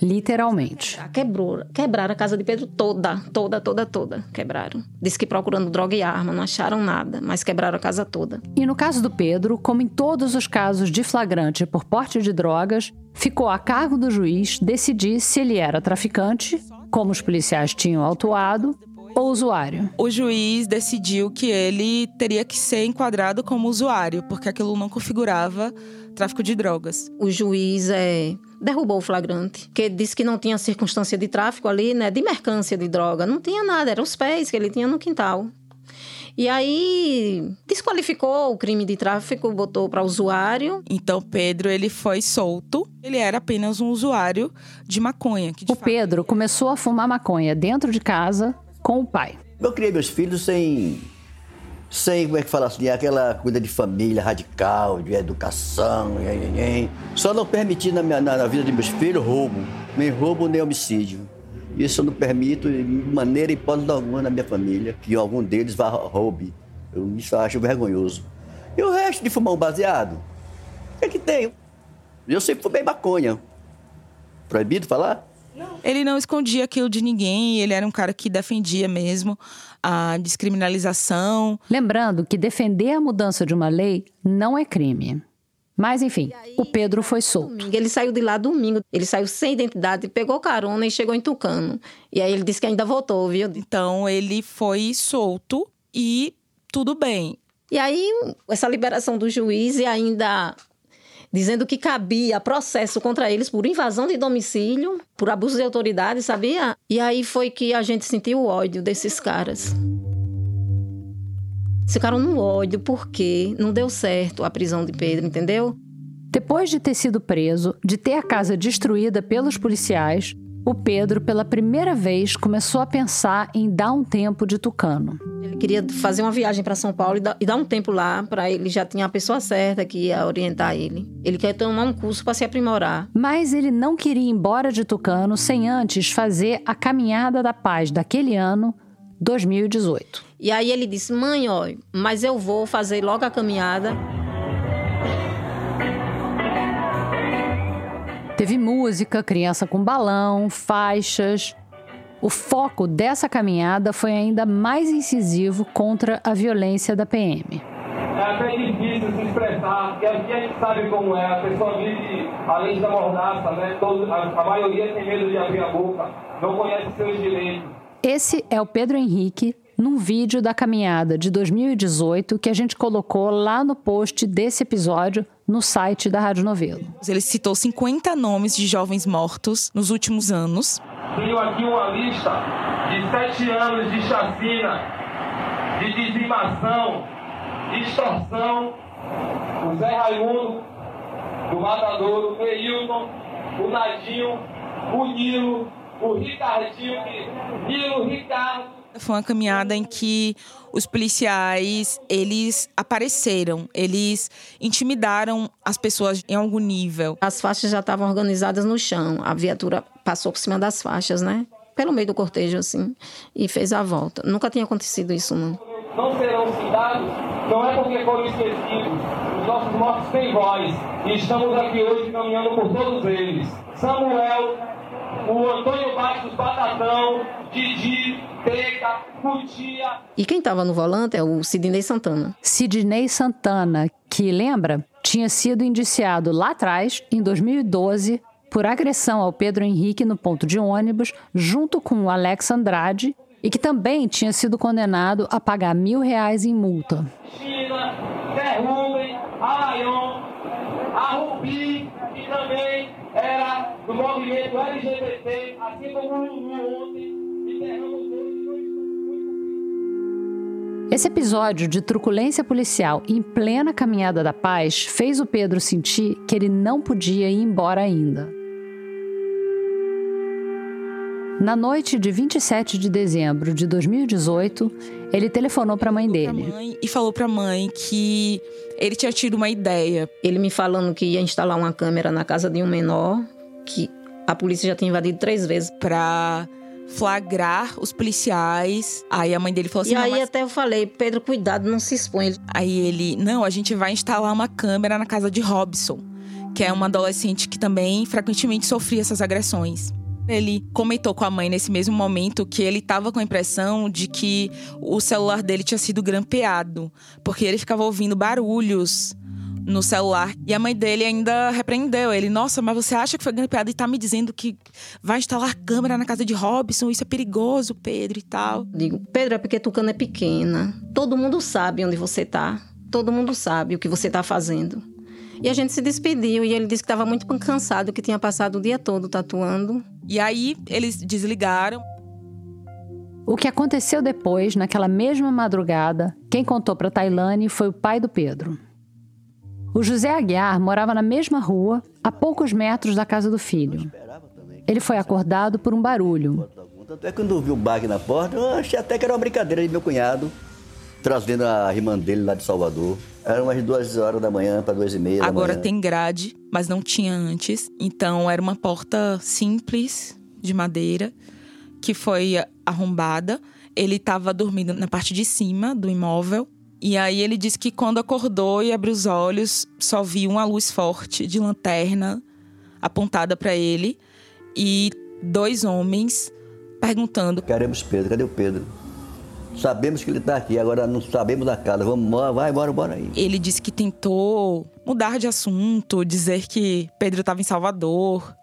Literalmente. Quebrou, quebraram a casa de Pedro toda, toda, toda, toda. Quebraram. Diz que procurando droga e arma, não acharam nada, mas quebraram a casa toda. E no caso do Pedro, como em todos os casos de flagrante por porte de drogas, ficou a cargo do juiz decidir se ele era traficante, como os policiais tinham autuado, ou usuário. O juiz decidiu que ele teria que ser enquadrado como usuário, porque aquilo não configurava tráfico de drogas. O juiz é derrubou o flagrante, que disse que não tinha circunstância de tráfico ali, né, de mercância de droga, não tinha nada, eram os pés que ele tinha no quintal. E aí desqualificou o crime de tráfico, botou para usuário. Então Pedro ele foi solto. Ele era apenas um usuário de maconha. De o Pedro começou a fumar maconha dentro de casa com o pai. Eu criei meus filhos sem sem, como é que fala assim, aquela coisa de família radical, de educação, só não permiti na, minha, na, vida de meus filhos roubo, nem roubo nem homicídio. Isso eu não permito de maneira hipótese alguma na minha família, que algum deles vá roube. Eu isso acho vergonhoso. E o resto de fumar um baseado? O que é que tem? Eu sempre fumei maconha. Proibido falar? Ele não escondia aquilo de ninguém, ele era um cara que defendia mesmo a descriminalização. Lembrando que defender a mudança de uma lei não é crime. Mas, enfim, aí, o Pedro foi solto. Ele saiu de lá domingo. Ele saiu sem identidade, pegou carona e chegou em Tucano. E aí ele disse que ainda voltou, viu? Então ele foi solto e tudo bem. E aí, essa liberação do juiz e ainda dizendo que cabia processo contra eles por invasão de domicílio, por abuso de autoridade, sabia? E aí foi que a gente sentiu o ódio desses caras. Ficaram no ódio porque não deu certo a prisão de Pedro, entendeu? Depois de ter sido preso, de ter a casa destruída pelos policiais, o Pedro, pela primeira vez, começou a pensar em dar um tempo de tucano. Ele queria fazer uma viagem para São Paulo e dar, um tempo lá para ele já tinha a pessoa certa que ia orientar ele. Ele quer tomar um curso para se aprimorar. Mas ele não queria ir embora de Tucano sem antes fazer a caminhada da paz daquele ano, 2018. E aí ele disse: "Mãe, ó, mas eu vou fazer logo a caminhada Teve música, criança com balão, faixas. O foco dessa caminhada foi ainda mais incisivo contra a violência da PM. É até difícil se expressar, porque aqui a gente sabe como é. A pessoa vive além da mordaça, né? Todo, a, a maioria tem medo de abrir a boca, não conhece seus direitos. Esse é o Pedro Henrique, num vídeo da caminhada de 2018 que a gente colocou lá no post desse episódio no site da Rádio Novelo. Ele citou 50 nomes de jovens mortos nos últimos anos. Tenho aqui uma lista de sete anos de chacina, de dizimação, de extorsão. O Zé Raimundo, do Matadouro, o Neilton, o Nadinho, o Nilo, o Ricardinho, que o Ricardo. Foi uma caminhada em que os policiais, eles apareceram, eles intimidaram as pessoas em algum nível. As faixas já estavam organizadas no chão, a viatura passou por cima das faixas, né? Pelo meio do cortejo, assim, e fez a volta. Nunca tinha acontecido isso, não. Não serão citados, não é porque foram esquecidos. Os nossos mortos têm voz. E estamos aqui hoje caminhando por todos eles. Samuel, o Antônio Bastos Batatão, Didi, Teca, Cutia. E quem estava no volante é o Sidney Santana. Sidney Santana, que lembra, tinha sido indiciado lá atrás, em 2012, por agressão ao Pedro Henrique no ponto de ônibus, junto com o Alex Andrade, e que também tinha sido condenado a pagar mil reais em multa. China, Derrubem, Alaion, a Rubi, que também era do movimento LGBT, assim como ontem, e. Esse episódio de truculência policial em plena caminhada da paz fez o Pedro sentir que ele não podia ir embora ainda. Na noite de 27 de dezembro de 2018, ele telefonou para a mãe dele. Mãe, e falou para a mãe que ele tinha tido uma ideia. Ele me falando que ia instalar uma câmera na casa de um menor, que a polícia já tinha invadido três vezes. Pra flagrar os policiais. Aí a mãe dele falou assim: e aí mas... até eu falei, Pedro, cuidado, não se expõe. Aí ele, não, a gente vai instalar uma câmera na casa de Robson, que é uma adolescente que também frequentemente sofria essas agressões. Ele comentou com a mãe nesse mesmo momento que ele estava com a impressão de que o celular dele tinha sido grampeado, porque ele ficava ouvindo barulhos no celular. E a mãe dele ainda repreendeu ele: Nossa, mas você acha que foi grampeado e tá me dizendo que vai instalar câmera na casa de Robson? Isso é perigoso, Pedro e tal. Digo, Pedro, é porque Tucano é pequena. Todo mundo sabe onde você tá. Todo mundo sabe o que você tá fazendo. E a gente se despediu e ele disse que estava muito cansado, que tinha passado o dia todo tatuando. E aí eles desligaram. O que aconteceu depois, naquela mesma madrugada, quem contou para Tailane foi o pai do Pedro. O José Aguiar morava na mesma rua, a poucos metros da casa do filho. Ele foi acordado por um barulho. Tanto é que quando eu vi o bag na porta, eu achei até que era uma brincadeira de meu cunhado, trazendo a irmã dele lá de Salvador. Era umas duas horas da manhã para duas e meia. Agora tem grade, mas não tinha antes. Então era uma porta simples, de madeira, que foi arrombada. Ele estava dormindo na parte de cima do imóvel. E aí ele disse que quando acordou e abriu os olhos, só viu uma luz forte de lanterna apontada para ele e dois homens perguntando: Queremos Pedro, cadê o Pedro? Sabemos que ele está aqui, agora não sabemos da casa. Vamos, vai, bora, bora aí. Ele disse que tentou mudar de assunto, dizer que Pedro estava em Salvador,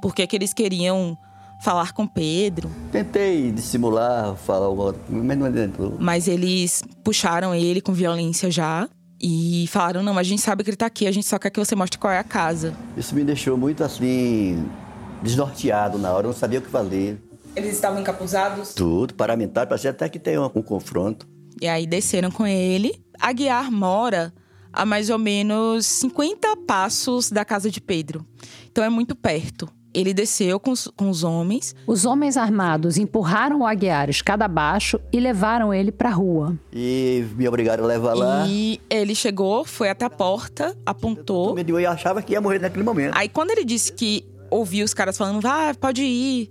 porque que eles queriam falar com Pedro. Tentei dissimular, falar alguma mas não adiantou. Mas eles puxaram ele com violência já. E falaram, não, a gente sabe que ele tá aqui, a gente só quer que você mostre qual é a casa. Isso me deixou muito assim, desnorteado na hora, eu não sabia o que fazer. Eles estavam encapuzados? Tudo, paramentado, parecia até que tem um, um confronto. E aí desceram com ele. Aguiar mora a mais ou menos 50 passos da casa de Pedro. Então é muito perto. Ele desceu com os, com os homens. Os homens armados empurraram o Aguiar escada abaixo e levaram ele para a rua. E me obrigaram a levar lá. E ele chegou, foi até a porta, apontou. Eu achava que ia morrer naquele momento. Aí quando ele disse que ouviu os caras falando, vá, pode ir,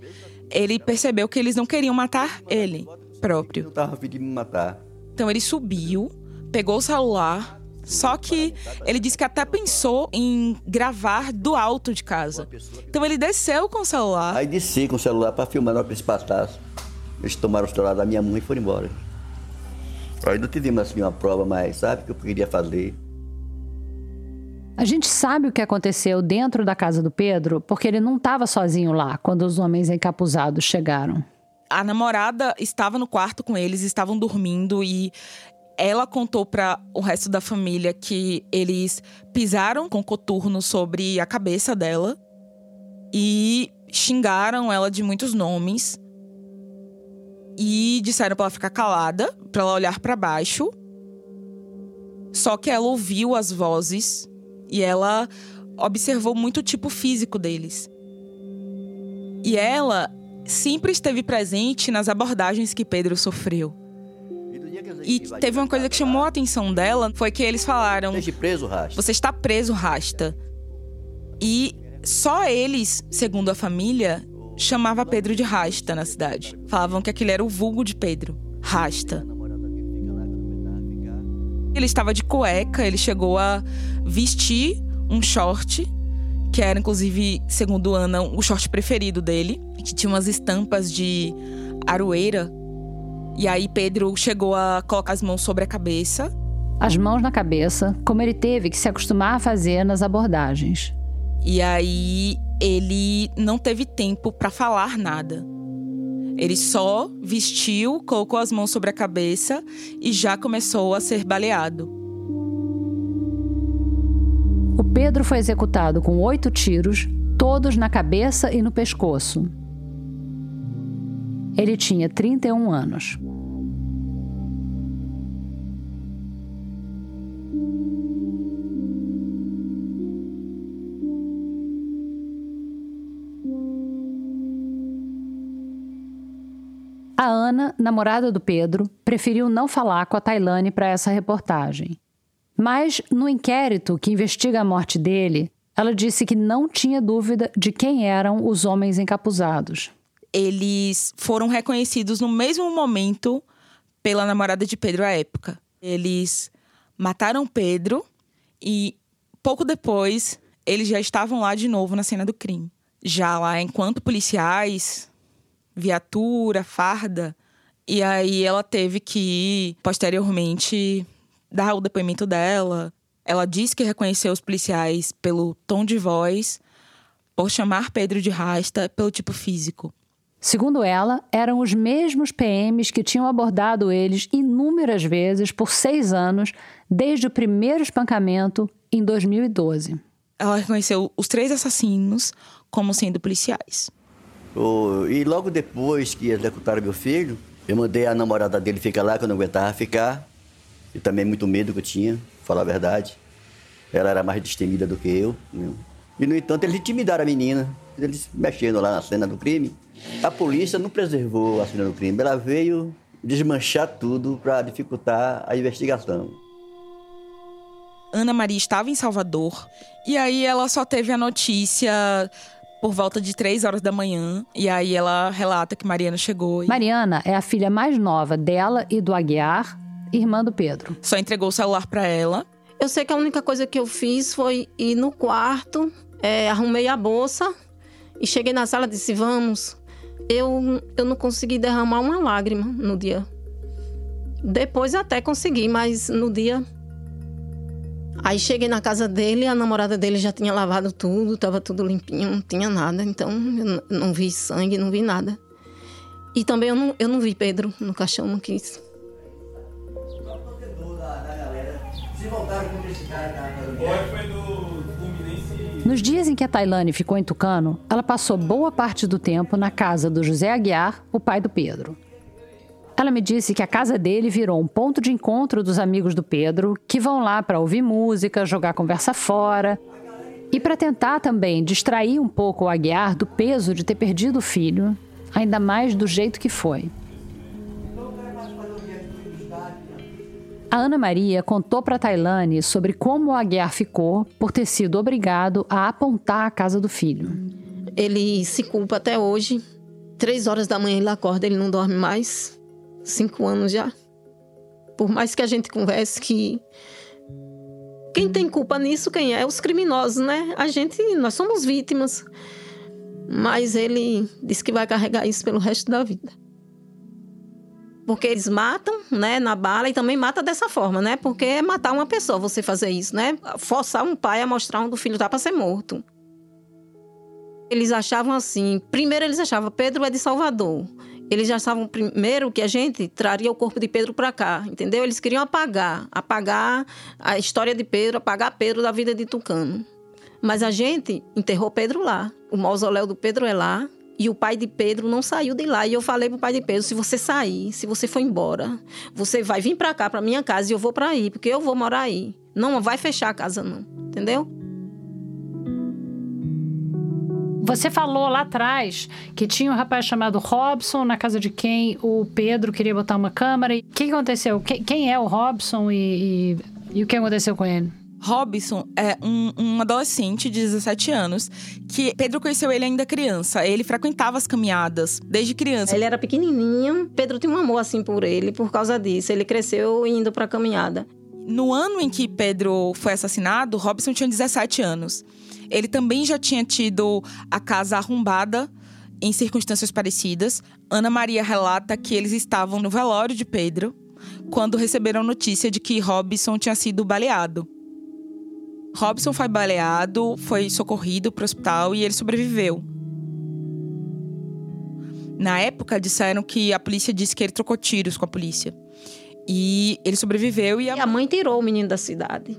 ele percebeu que eles não queriam matar ele próprio. Eu tava pedindo me matar. Então ele subiu, pegou o celular, só que ele disse que até pensou em gravar do alto de casa. Então ele desceu com o celular. Aí desci com o celular para filmar na hora que eles passassem. Eles tomaram o celular da minha mãe e foram embora. Aí não tivemos assim uma prova mais, sabe, que eu queria fazer. A gente sabe o que aconteceu dentro da casa do Pedro porque ele não estava sozinho lá quando os homens encapuzados chegaram. A namorada estava no quarto com eles, estavam dormindo e ela contou para o resto da família que eles pisaram com coturno sobre a cabeça dela e xingaram ela de muitos nomes e disseram para ela ficar calada, para ela olhar para baixo. Só que ela ouviu as vozes e ela observou muito o tipo físico deles. E ela sempre esteve presente nas abordagens que Pedro sofreu. E teve uma coisa que chamou a atenção dela, foi que eles falaram: Esteja preso, Rasta. Você está preso, Rasta. E só eles, segundo a família, chamava Pedro de Rasta na cidade. Falavam que aquele era o vulgo de Pedro, Rasta. Ele estava de cueca, ele chegou a vestir um short, que era inclusive, segundo Ana, o short preferido dele, que tinha umas estampas de aroeira. E aí Pedro chegou a colocar as mãos sobre a cabeça. As mãos na cabeça, como ele teve que se acostumar a fazer nas abordagens. E aí ele não teve tempo para falar nada. Ele só vestiu, colocou as mãos sobre a cabeça e já começou a ser baleado. O Pedro foi executado com oito tiros, todos na cabeça e no pescoço. Ele tinha 31 anos. A Ana, namorada do Pedro, preferiu não falar com a Tailane para essa reportagem. Mas, no inquérito que investiga a morte dele, ela disse que não tinha dúvida de quem eram os homens encapuzados. Eles foram reconhecidos no mesmo momento pela namorada de Pedro à época. Eles mataram Pedro e pouco depois eles já estavam lá de novo na cena do crime. Já lá enquanto policiais, viatura, farda. E aí ela teve que, posteriormente, dar o depoimento dela. Ela disse que reconheceu os policiais pelo tom de voz, por chamar Pedro de rasta, pelo tipo físico. Segundo ela, eram os mesmos PMs que tinham abordado eles inúmeras vezes por seis anos, desde o primeiro espancamento em 2012. Ela reconheceu os três assassinos como sendo policiais. E logo depois que executaram meu filho, eu mandei a namorada dele ficar lá, que eu não aguentava ficar. E também muito medo que eu tinha, falar a verdade. Ela era mais destemida do que eu. Né? E, no entanto, eles intimidaram a menina. Eles mexendo lá na cena do crime. A polícia não preservou a cena do crime. Ela veio desmanchar tudo para dificultar a investigação. Ana Maria estava em Salvador e aí ela só teve a notícia por volta de três horas da manhã. E aí ela relata que Mariana chegou. E... Mariana é a filha mais nova dela e do Aguiar, irmã do Pedro. Só entregou o celular para ela. Eu sei que a única coisa que eu fiz foi ir no quarto, é, arrumei a bolsa e cheguei na sala e disse: Vamos. Eu, eu não consegui derramar uma lágrima no dia. Depois até consegui, mas no dia Aí cheguei na casa dele, a namorada dele já tinha lavado tudo, estava tudo limpinho, não tinha nada. Então eu não vi sangue, não vi nada. E também eu não, eu não vi Pedro no caixão, não quis. Nos dias em que a Tailane ficou em Tucano, ela passou boa parte do tempo na casa do José Aguiar, o pai do Pedro. Ela me disse que a casa dele virou um ponto de encontro dos amigos do Pedro, que vão lá para ouvir música, jogar conversa fora. E para tentar também distrair um pouco o Aguiar do peso de ter perdido o filho, ainda mais do jeito que foi. A Ana Maria contou para Tailane sobre como o Aguiar ficou por ter sido obrigado a apontar a casa do filho. Ele se culpa até hoje. Três horas da manhã ele acorda, ele não dorme mais cinco anos já. Por mais que a gente converse que quem tem culpa nisso, quem é? Os criminosos, né? A gente, nós somos vítimas. Mas ele diz que vai carregar isso pelo resto da vida. Porque eles matam, né, na bala e também mata dessa forma, né? Porque é matar uma pessoa você fazer isso, né? Forçar um pai a mostrar onde o filho tá para ser morto. Eles achavam assim, primeiro eles achavam Pedro é de Salvador eles já estavam primeiro que a gente traria o corpo de Pedro para cá, entendeu? Eles queriam apagar, apagar a história de Pedro, apagar Pedro da vida de Tucano. Mas a gente enterrou Pedro lá. O mausoléu do Pedro é lá. E o pai de Pedro não saiu de lá. E eu falei pro pai de Pedro: se você sair, se você for embora, você vai vir para cá, para minha casa, e eu vou para aí, porque eu vou morar aí. Não vai fechar a casa, não. Entendeu? Você falou lá atrás que tinha um rapaz chamado Robson, na casa de quem o Pedro queria botar uma câmera. O que aconteceu? Quem é o Robson e, e, e o que aconteceu com ele? Robson é um, um, adolescente de 17 anos que Pedro conheceu ele ainda criança. Ele frequentava as caminhadas desde criança. Ele era pequenininho. Pedro tinha um amor assim por ele por causa disso. Ele cresceu indo para a caminhada. No ano em que Pedro foi assassinado, Robson tinha 17 anos. Ele também já tinha tido a casa arrombada em circunstâncias parecidas. Ana Maria relata que eles estavam no velório de Pedro quando receberam notícia de que Robson tinha sido baleado. Robson foi baleado, foi socorrido para o hospital e ele sobreviveu. Na época, disseram que a polícia disse que ele trocou tiros com a polícia. E ele sobreviveu e a, e a mãe tirou o menino da cidade.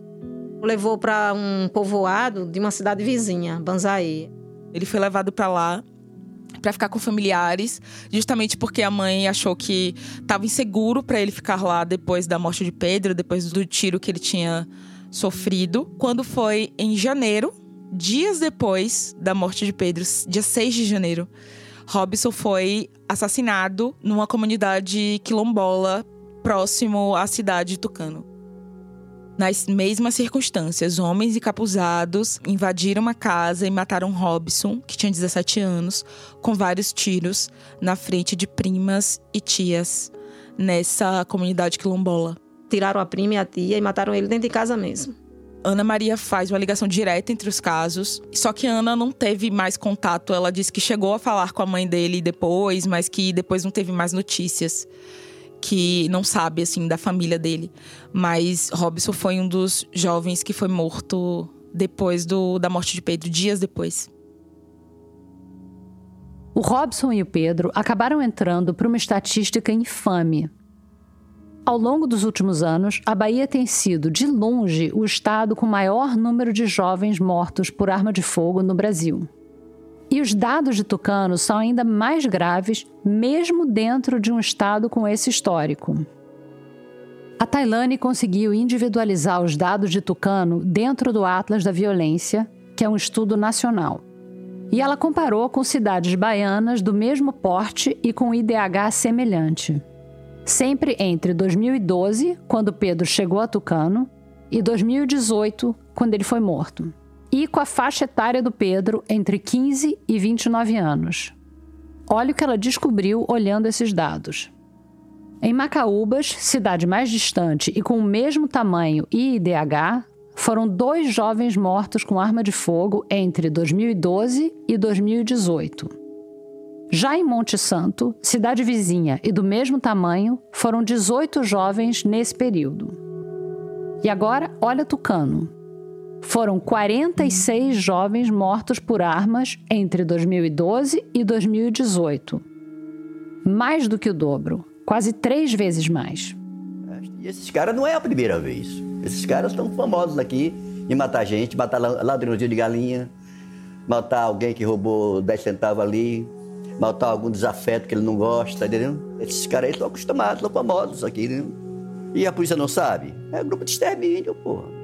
Levou para um povoado de uma cidade vizinha, Banzaí. Ele foi levado para lá para ficar com familiares, justamente porque a mãe achou que estava inseguro para ele ficar lá depois da morte de Pedro, depois do tiro que ele tinha sofrido, quando foi em janeiro, dias depois da morte de Pedro, dia 6 de janeiro, Robson foi assassinado numa comunidade quilombola próximo à cidade de Tucano. Nas mesmas circunstâncias, homens encapuzados invadiram uma casa e mataram Robson, que tinha 17 anos, com vários tiros na frente de primas e tias nessa comunidade quilombola tiraram a prima e a tia e mataram ele dentro de casa mesmo. Ana Maria faz uma ligação direta entre os casos. Só que Ana não teve mais contato. Ela disse que chegou a falar com a mãe dele depois, mas que depois não teve mais notícias. Que não sabe, assim, da família dele. Mas Robson foi um dos jovens que foi morto depois do, da morte de Pedro, dias depois. O Robson e o Pedro acabaram entrando para uma estatística infame ao longo dos últimos anos, a Bahia tem sido, de longe, o estado com maior número de jovens mortos por arma de fogo no Brasil. E os dados de Tucano são ainda mais graves, mesmo dentro de um estado com esse histórico. A Tailane conseguiu individualizar os dados de Tucano dentro do Atlas da Violência, que é um estudo nacional. E ela comparou com cidades baianas do mesmo porte e com IDH semelhante sempre entre 2012, quando Pedro chegou a Tucano, e 2018, quando ele foi morto. E com a faixa etária do Pedro entre 15 e 29 anos. Olha o que ela descobriu olhando esses dados. Em Macaúbas, cidade mais distante e com o mesmo tamanho e IDH, foram dois jovens mortos com arma de fogo entre 2012 e 2018. Já em Monte Santo, cidade vizinha e do mesmo tamanho, foram 18 jovens nesse período. E agora, olha Tucano. Foram 46 jovens mortos por armas entre 2012 e 2018. Mais do que o dobro, quase três vezes mais. E esses caras não é a primeira vez. Esses caras estão famosos aqui em matar gente, matar ladrãozinho de galinha, matar alguém que roubou 10 centavos ali, matar algum desafeto que ele não gosta, entendeu? Esses caras aí estão acostumados, estão famosos aqui, né? E a polícia não sabe? É grupo de extermínio, porra.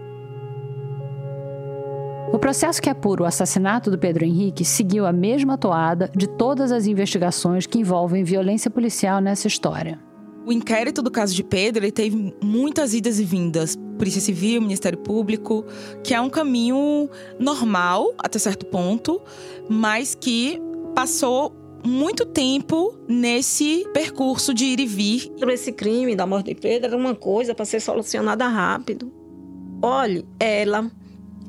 O processo que apura o assassinato do Pedro Henrique seguiu a mesma toada de todas as investigações que envolvem violência policial nessa história. O inquérito do caso de Pedro ele teve muitas idas e vindas. Polícia Civil, Ministério Público, que é um caminho normal até certo ponto, mas que passou muito tempo nesse percurso de ir e vir. Esse crime da morte de Pedro era uma coisa para ser solucionada rápido. Olhe, ela,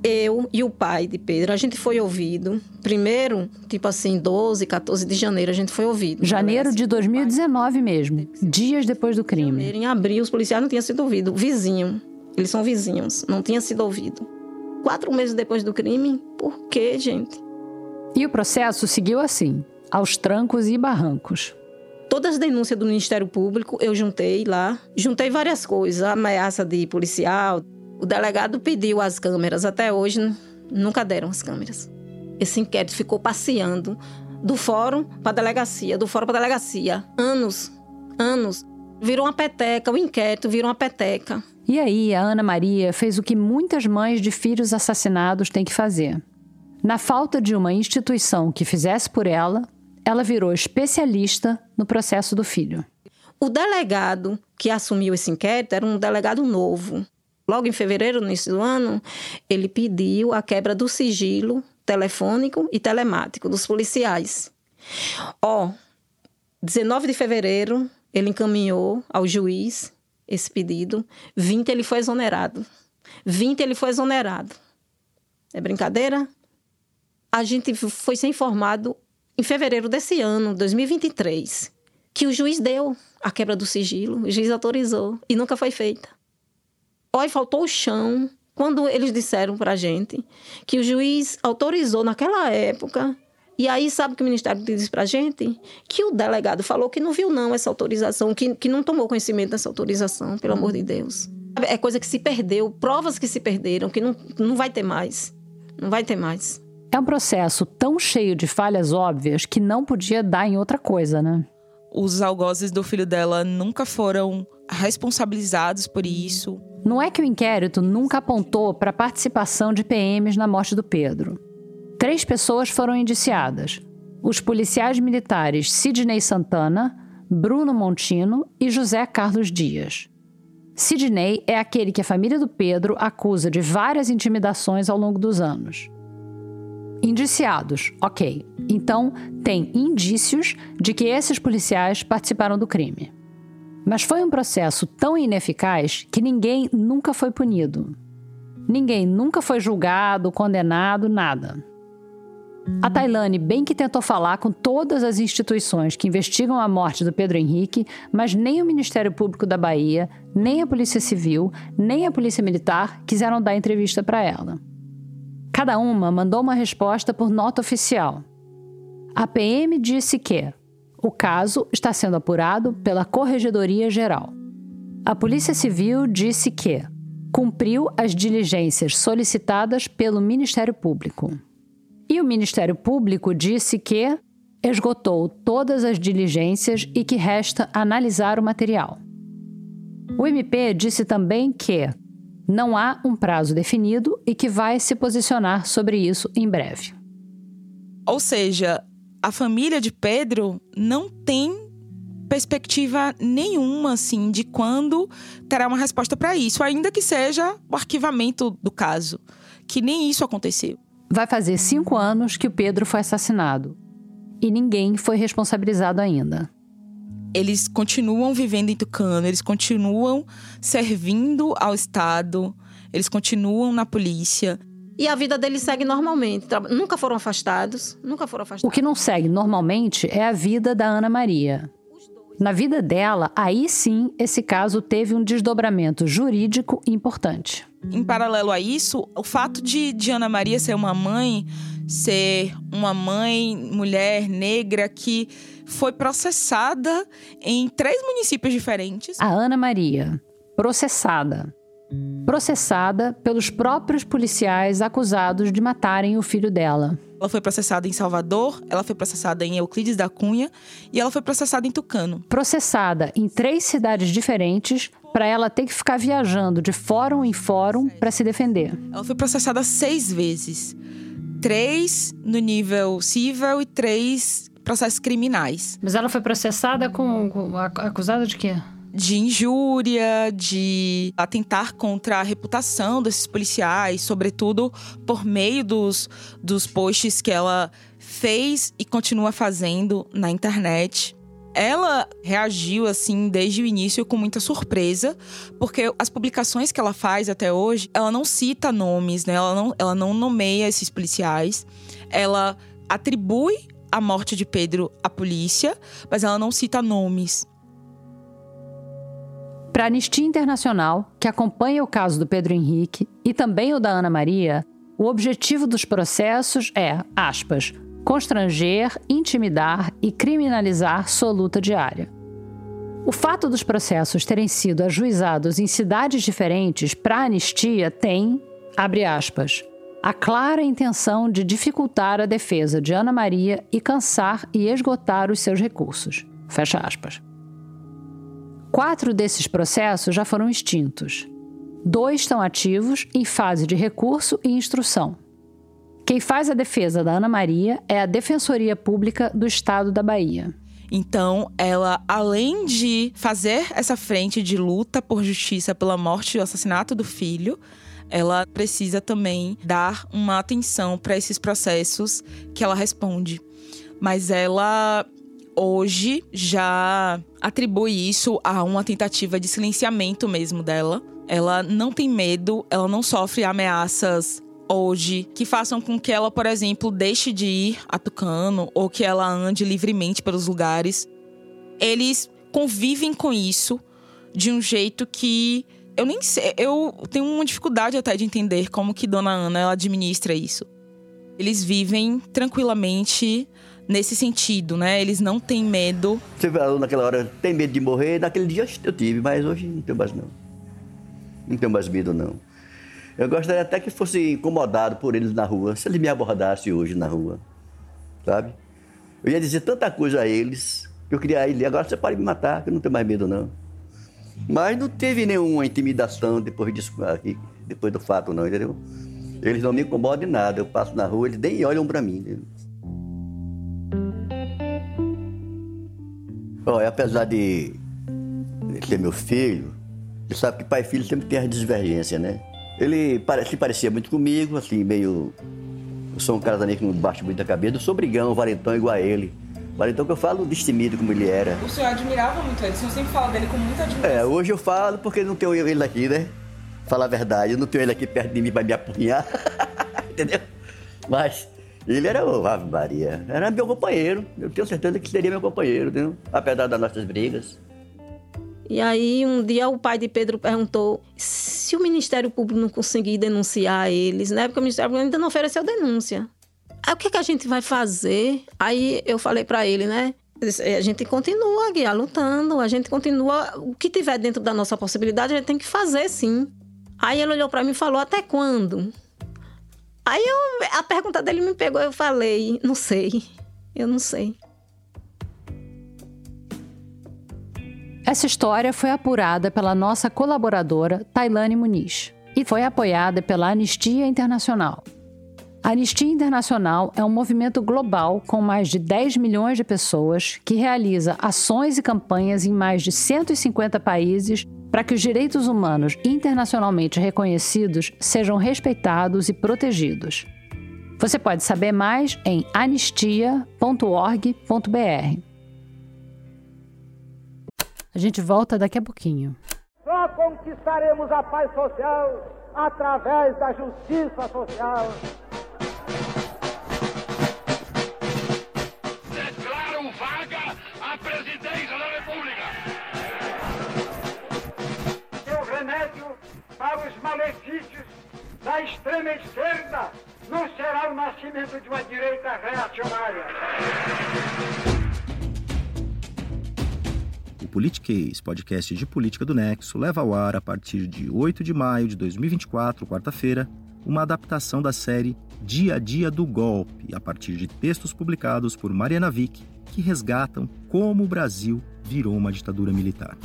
eu e o pai de Pedro, a gente foi ouvido. Primeiro, tipo assim, 12, 14 de janeiro, a gente foi ouvido. Janeiro de 2019 mesmo, dias depois do crime. Em abril, os policiais não tinham sido ouvidos. Vizinho, eles são vizinhos, não tinha sido ouvido. Quatro meses depois do crime, por quê, gente? E o processo seguiu assim aos trancos e barrancos. Todas as denúncias do Ministério Público eu juntei lá, juntei várias coisas, ameaça de policial. O delegado pediu as câmeras, até hoje nunca deram as câmeras. Esse inquérito ficou passeando do fórum para a delegacia, do fórum para a delegacia, anos, anos. Virou uma peteca, o inquérito virou uma peteca. E aí, a Ana Maria fez o que muitas mães de filhos assassinados têm que fazer: Na falta de uma instituição que fizesse por ela, ela virou especialista no processo do filho. O delegado que assumiu esse inquérito era um delegado novo. Logo em fevereiro, no início do ano, ele pediu a quebra do sigilo telefônico e telemático dos policiais. Ó, 19 de fevereiro, ele encaminhou ao juiz esse pedido. 20 ele foi exonerado. 20 ele foi exonerado. É brincadeira? A gente foi ser informado em fevereiro desse ano, 2023, que o juiz deu a quebra do sigilo, o juiz autorizou e nunca foi feita. Olha, faltou o chão quando eles disseram para a gente que o juiz autorizou naquela época e aí, sabe o que o Ministério disse para a gente? Que o delegado falou que não viu não essa autorização, que, que não tomou conhecimento dessa autorização, pelo amor de Deus. É coisa que se perdeu, provas que se perderam, que não, não vai ter mais. Não vai ter mais. É um processo tão cheio de falhas óbvias que não podia dar em outra coisa, né? Os algozes do filho dela nunca foram responsabilizados por isso. Não é que o inquérito nunca apontou para a participação de PMs na morte do Pedro. Três pessoas foram indiciadas: os policiais militares Sidney Santana, Bruno Montino e José Carlos Dias. Sidney é aquele que a família do Pedro acusa de várias intimidações ao longo dos anos. Indiciados, ok. Então, tem indícios de que esses policiais participaram do crime. Mas foi um processo tão ineficaz que ninguém nunca foi punido. Ninguém nunca foi julgado, condenado, nada. A Tailane bem que tentou falar com todas as instituições que investigam a morte do Pedro Henrique, mas nem o Ministério Público da Bahia, nem a Polícia Civil, nem a Polícia Militar quiseram dar entrevista para ela. Cada uma mandou uma resposta por nota oficial. A PM disse que o caso está sendo apurado pela Corregedoria Geral. A Polícia Civil disse que cumpriu as diligências solicitadas pelo Ministério Público. E o Ministério Público disse que esgotou todas as diligências e que resta analisar o material. O MP disse também que não há um prazo definido e que vai se posicionar sobre isso em breve. Ou seja, a família de Pedro não tem perspectiva nenhuma assim de quando terá uma resposta para isso, ainda que seja o arquivamento do caso, que nem isso aconteceu. Vai fazer cinco anos que o Pedro foi assassinado e ninguém foi responsabilizado ainda. Eles continuam vivendo em Tucano, eles continuam servindo ao Estado, eles continuam na polícia. E a vida deles segue normalmente. Nunca foram afastados, nunca foram afastados. O que não segue normalmente é a vida da Ana Maria. Na vida dela, aí sim, esse caso teve um desdobramento jurídico importante. Em paralelo a isso, o fato de, de Ana Maria ser uma mãe, ser uma mãe, mulher negra que foi processada em três municípios diferentes. A Ana Maria, processada. Processada pelos próprios policiais acusados de matarem o filho dela. Ela foi processada em Salvador, ela foi processada em Euclides da Cunha e ela foi processada em Tucano. Processada em três cidades diferentes para ela ter que ficar viajando de fórum em fórum para se defender. Ela foi processada seis vezes. Três no nível civil e três processos criminais. Mas ela foi processada com, com acusada de quê? De injúria, de atentar contra a reputação desses policiais, sobretudo por meio dos, dos posts que ela fez e continua fazendo na internet. Ela reagiu assim desde o início com muita surpresa, porque as publicações que ela faz até hoje, ela não cita nomes, né? Ela não, ela não nomeia esses policiais. Ela atribui a morte de Pedro à polícia, mas ela não cita nomes. Para a Anistia Internacional, que acompanha o caso do Pedro Henrique e também o da Ana Maria, o objetivo dos processos é, aspas, constranger, intimidar e criminalizar sua luta diária. O fato dos processos terem sido ajuizados em cidades diferentes para a anistia tem, abre aspas, a clara intenção de dificultar a defesa de Ana Maria e cansar e esgotar os seus recursos. Fecha aspas. Quatro desses processos já foram extintos. Dois estão ativos em fase de recurso e instrução. Quem faz a defesa da Ana Maria é a Defensoria Pública do Estado da Bahia. Então, ela, além de fazer essa frente de luta por justiça pela morte e o assassinato do filho, ela precisa também dar uma atenção para esses processos que ela responde. Mas ela hoje já atribui isso a uma tentativa de silenciamento mesmo dela. Ela não tem medo, ela não sofre ameaças hoje que façam com que ela, por exemplo, deixe de ir a Tucano ou que ela ande livremente pelos lugares. Eles convivem com isso de um jeito que eu nem sei, eu tenho uma dificuldade até de entender como que Dona Ana ela administra isso. Eles vivem tranquilamente nesse sentido, né? Eles não têm medo. Você falou naquela hora, tem medo de morrer? Naquele dia eu tive, mas hoje não tenho mais não. Não tenho mais medo não. Eu gostaria até que fosse incomodado por eles na rua, se eles me abordassem hoje na rua, sabe? Eu ia dizer tanta coisa a eles, que eu queria ir agora você pode me matar, que eu não tenho mais medo não. Mas não teve nenhuma intimidação depois disso depois do fato não, entendeu? Eles não me incomodam em nada, eu passo na rua, eles nem olham para mim. Entendeu? Olha, apesar de ser meu filho, você sabe que pai e filho sempre tem as divergências, né? Ele se parecia muito comigo, assim, meio. Eu sou um cara também que não bate muito a cabeça. Eu sou brigão, valentão igual a ele. Valentão que eu falo destemido como ele era. O senhor admirava muito ele, o senhor sempre fala dele com muita admiração. É, hoje eu falo porque não tenho ele aqui, né? Falar a verdade, eu não tenho ele aqui perto de mim para me apunhar. Entendeu? Mas ele era o Ave Maria, era meu companheiro. Eu tenho certeza que seria meu companheiro, entendeu? apesar das nossas brigas. E aí, um dia, o pai de Pedro perguntou se o Ministério Público não conseguir denunciar eles, né? Porque o Ministério Público ainda não ofereceu denúncia. Aí, o que, é que a gente vai fazer? Aí, eu falei para ele, né? É, a gente continua guiar lutando, a gente continua. O que tiver dentro da nossa possibilidade, a gente tem que fazer sim. Aí ele olhou para mim e falou: Até quando? Aí eu, a pergunta dele me pegou, eu falei: Não sei, eu não sei. Essa história foi apurada pela nossa colaboradora Tailane Muniz e foi apoiada pela Anistia Internacional. A Anistia Internacional é um movimento global com mais de 10 milhões de pessoas que realiza ações e campanhas em mais de 150 países para que os direitos humanos internacionalmente reconhecidos sejam respeitados e protegidos. Você pode saber mais em anistia.org.br. A gente volta daqui a pouquinho. Só conquistaremos a paz social através da justiça social. Politiquês, podcast de política do Nexo, leva ao ar a partir de 8 de maio de 2024, quarta-feira, uma adaptação da série Dia a Dia do Golpe, a partir de textos publicados por Mariana Vick, que resgatam como o Brasil virou uma ditadura militar.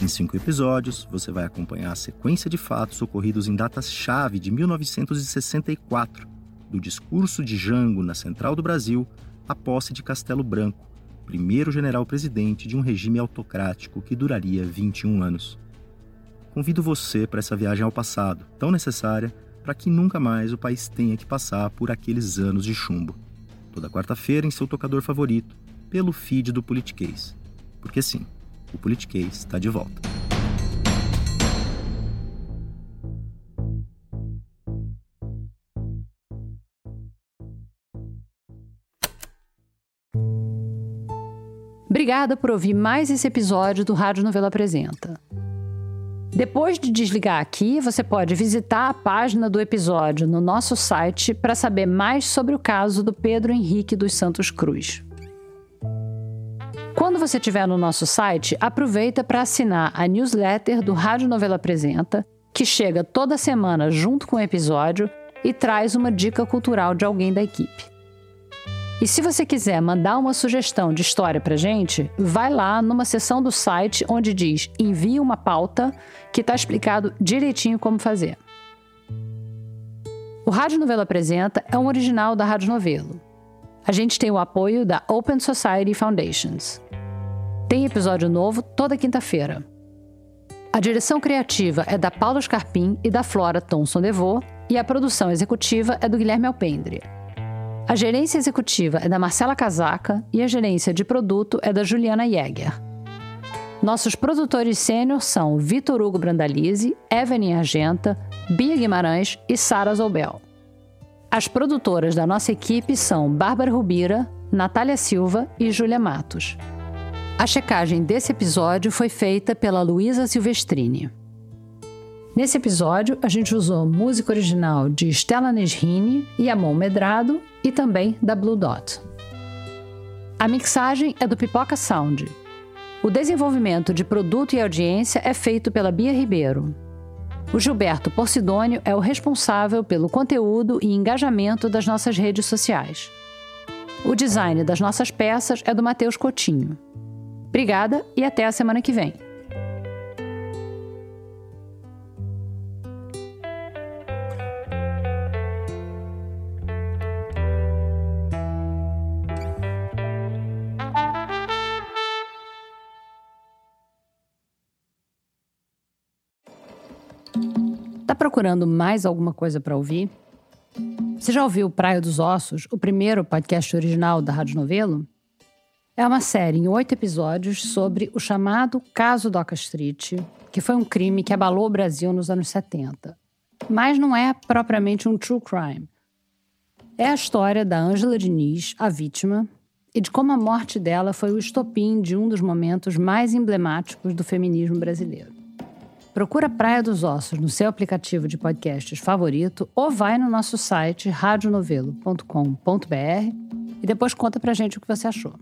Em cinco episódios, você vai acompanhar a sequência de fatos ocorridos em datas-chave de 1964, do discurso de Jango na Central do Brasil à posse de Castelo Branco, primeiro general-presidente de um regime autocrático que duraria 21 anos. Convido você para essa viagem ao passado, tão necessária para que nunca mais o país tenha que passar por aqueles anos de chumbo. Toda quarta-feira em seu tocador favorito, pelo feed do Politiquês. Porque sim, o Politiquês está de volta. Obrigada por ouvir mais esse episódio do Rádio Novela Apresenta. Depois de desligar aqui, você pode visitar a página do episódio no nosso site para saber mais sobre o caso do Pedro Henrique dos Santos Cruz. Quando você estiver no nosso site, aproveita para assinar a newsletter do Rádio Novela Apresenta, que chega toda semana junto com o episódio e traz uma dica cultural de alguém da equipe. E se você quiser mandar uma sugestão de história pra gente, vai lá numa seção do site onde diz envie uma pauta, que está explicado direitinho como fazer. O Rádio Novelo Apresenta é um original da Rádio Novelo. A gente tem o apoio da Open Society Foundations. Tem episódio novo toda quinta-feira. A direção criativa é da Paula Scarpim e da Flora Thomson Devô, e a produção executiva é do Guilherme Alpendre. A gerência executiva é da Marcela Casaca e a gerência de produto é da Juliana Jäger. Nossos produtores sênior são Vitor Hugo Brandalize, Evelyn Argenta, Bia Guimarães e Sara Zoubel. As produtoras da nossa equipe são Bárbara Rubira, Natália Silva e Júlia Matos. A checagem desse episódio foi feita pela Luísa Silvestrini. Nesse episódio, a gente usou música original de Stella Nesrini e Amon Medrado e também da Blue Dot. A mixagem é do Pipoca Sound. O desenvolvimento de produto e audiência é feito pela Bia Ribeiro. O Gilberto Porcidônio é o responsável pelo conteúdo e engajamento das nossas redes sociais. O design das nossas peças é do Matheus Coutinho. Obrigada e até a semana que vem. Tá procurando mais alguma coisa para ouvir? Você já ouviu Praia dos Ossos, o primeiro podcast original da Rádio Novelo? É uma série em oito episódios sobre o chamado Caso Doca Street, que foi um crime que abalou o Brasil nos anos 70. Mas não é propriamente um true crime. É a história da Ângela Diniz, a vítima, e de como a morte dela foi o estopim de um dos momentos mais emblemáticos do feminismo brasileiro. Procura Praia dos Ossos no seu aplicativo de podcasts favorito ou vai no nosso site radionovelo.com.br e depois conta pra gente o que você achou.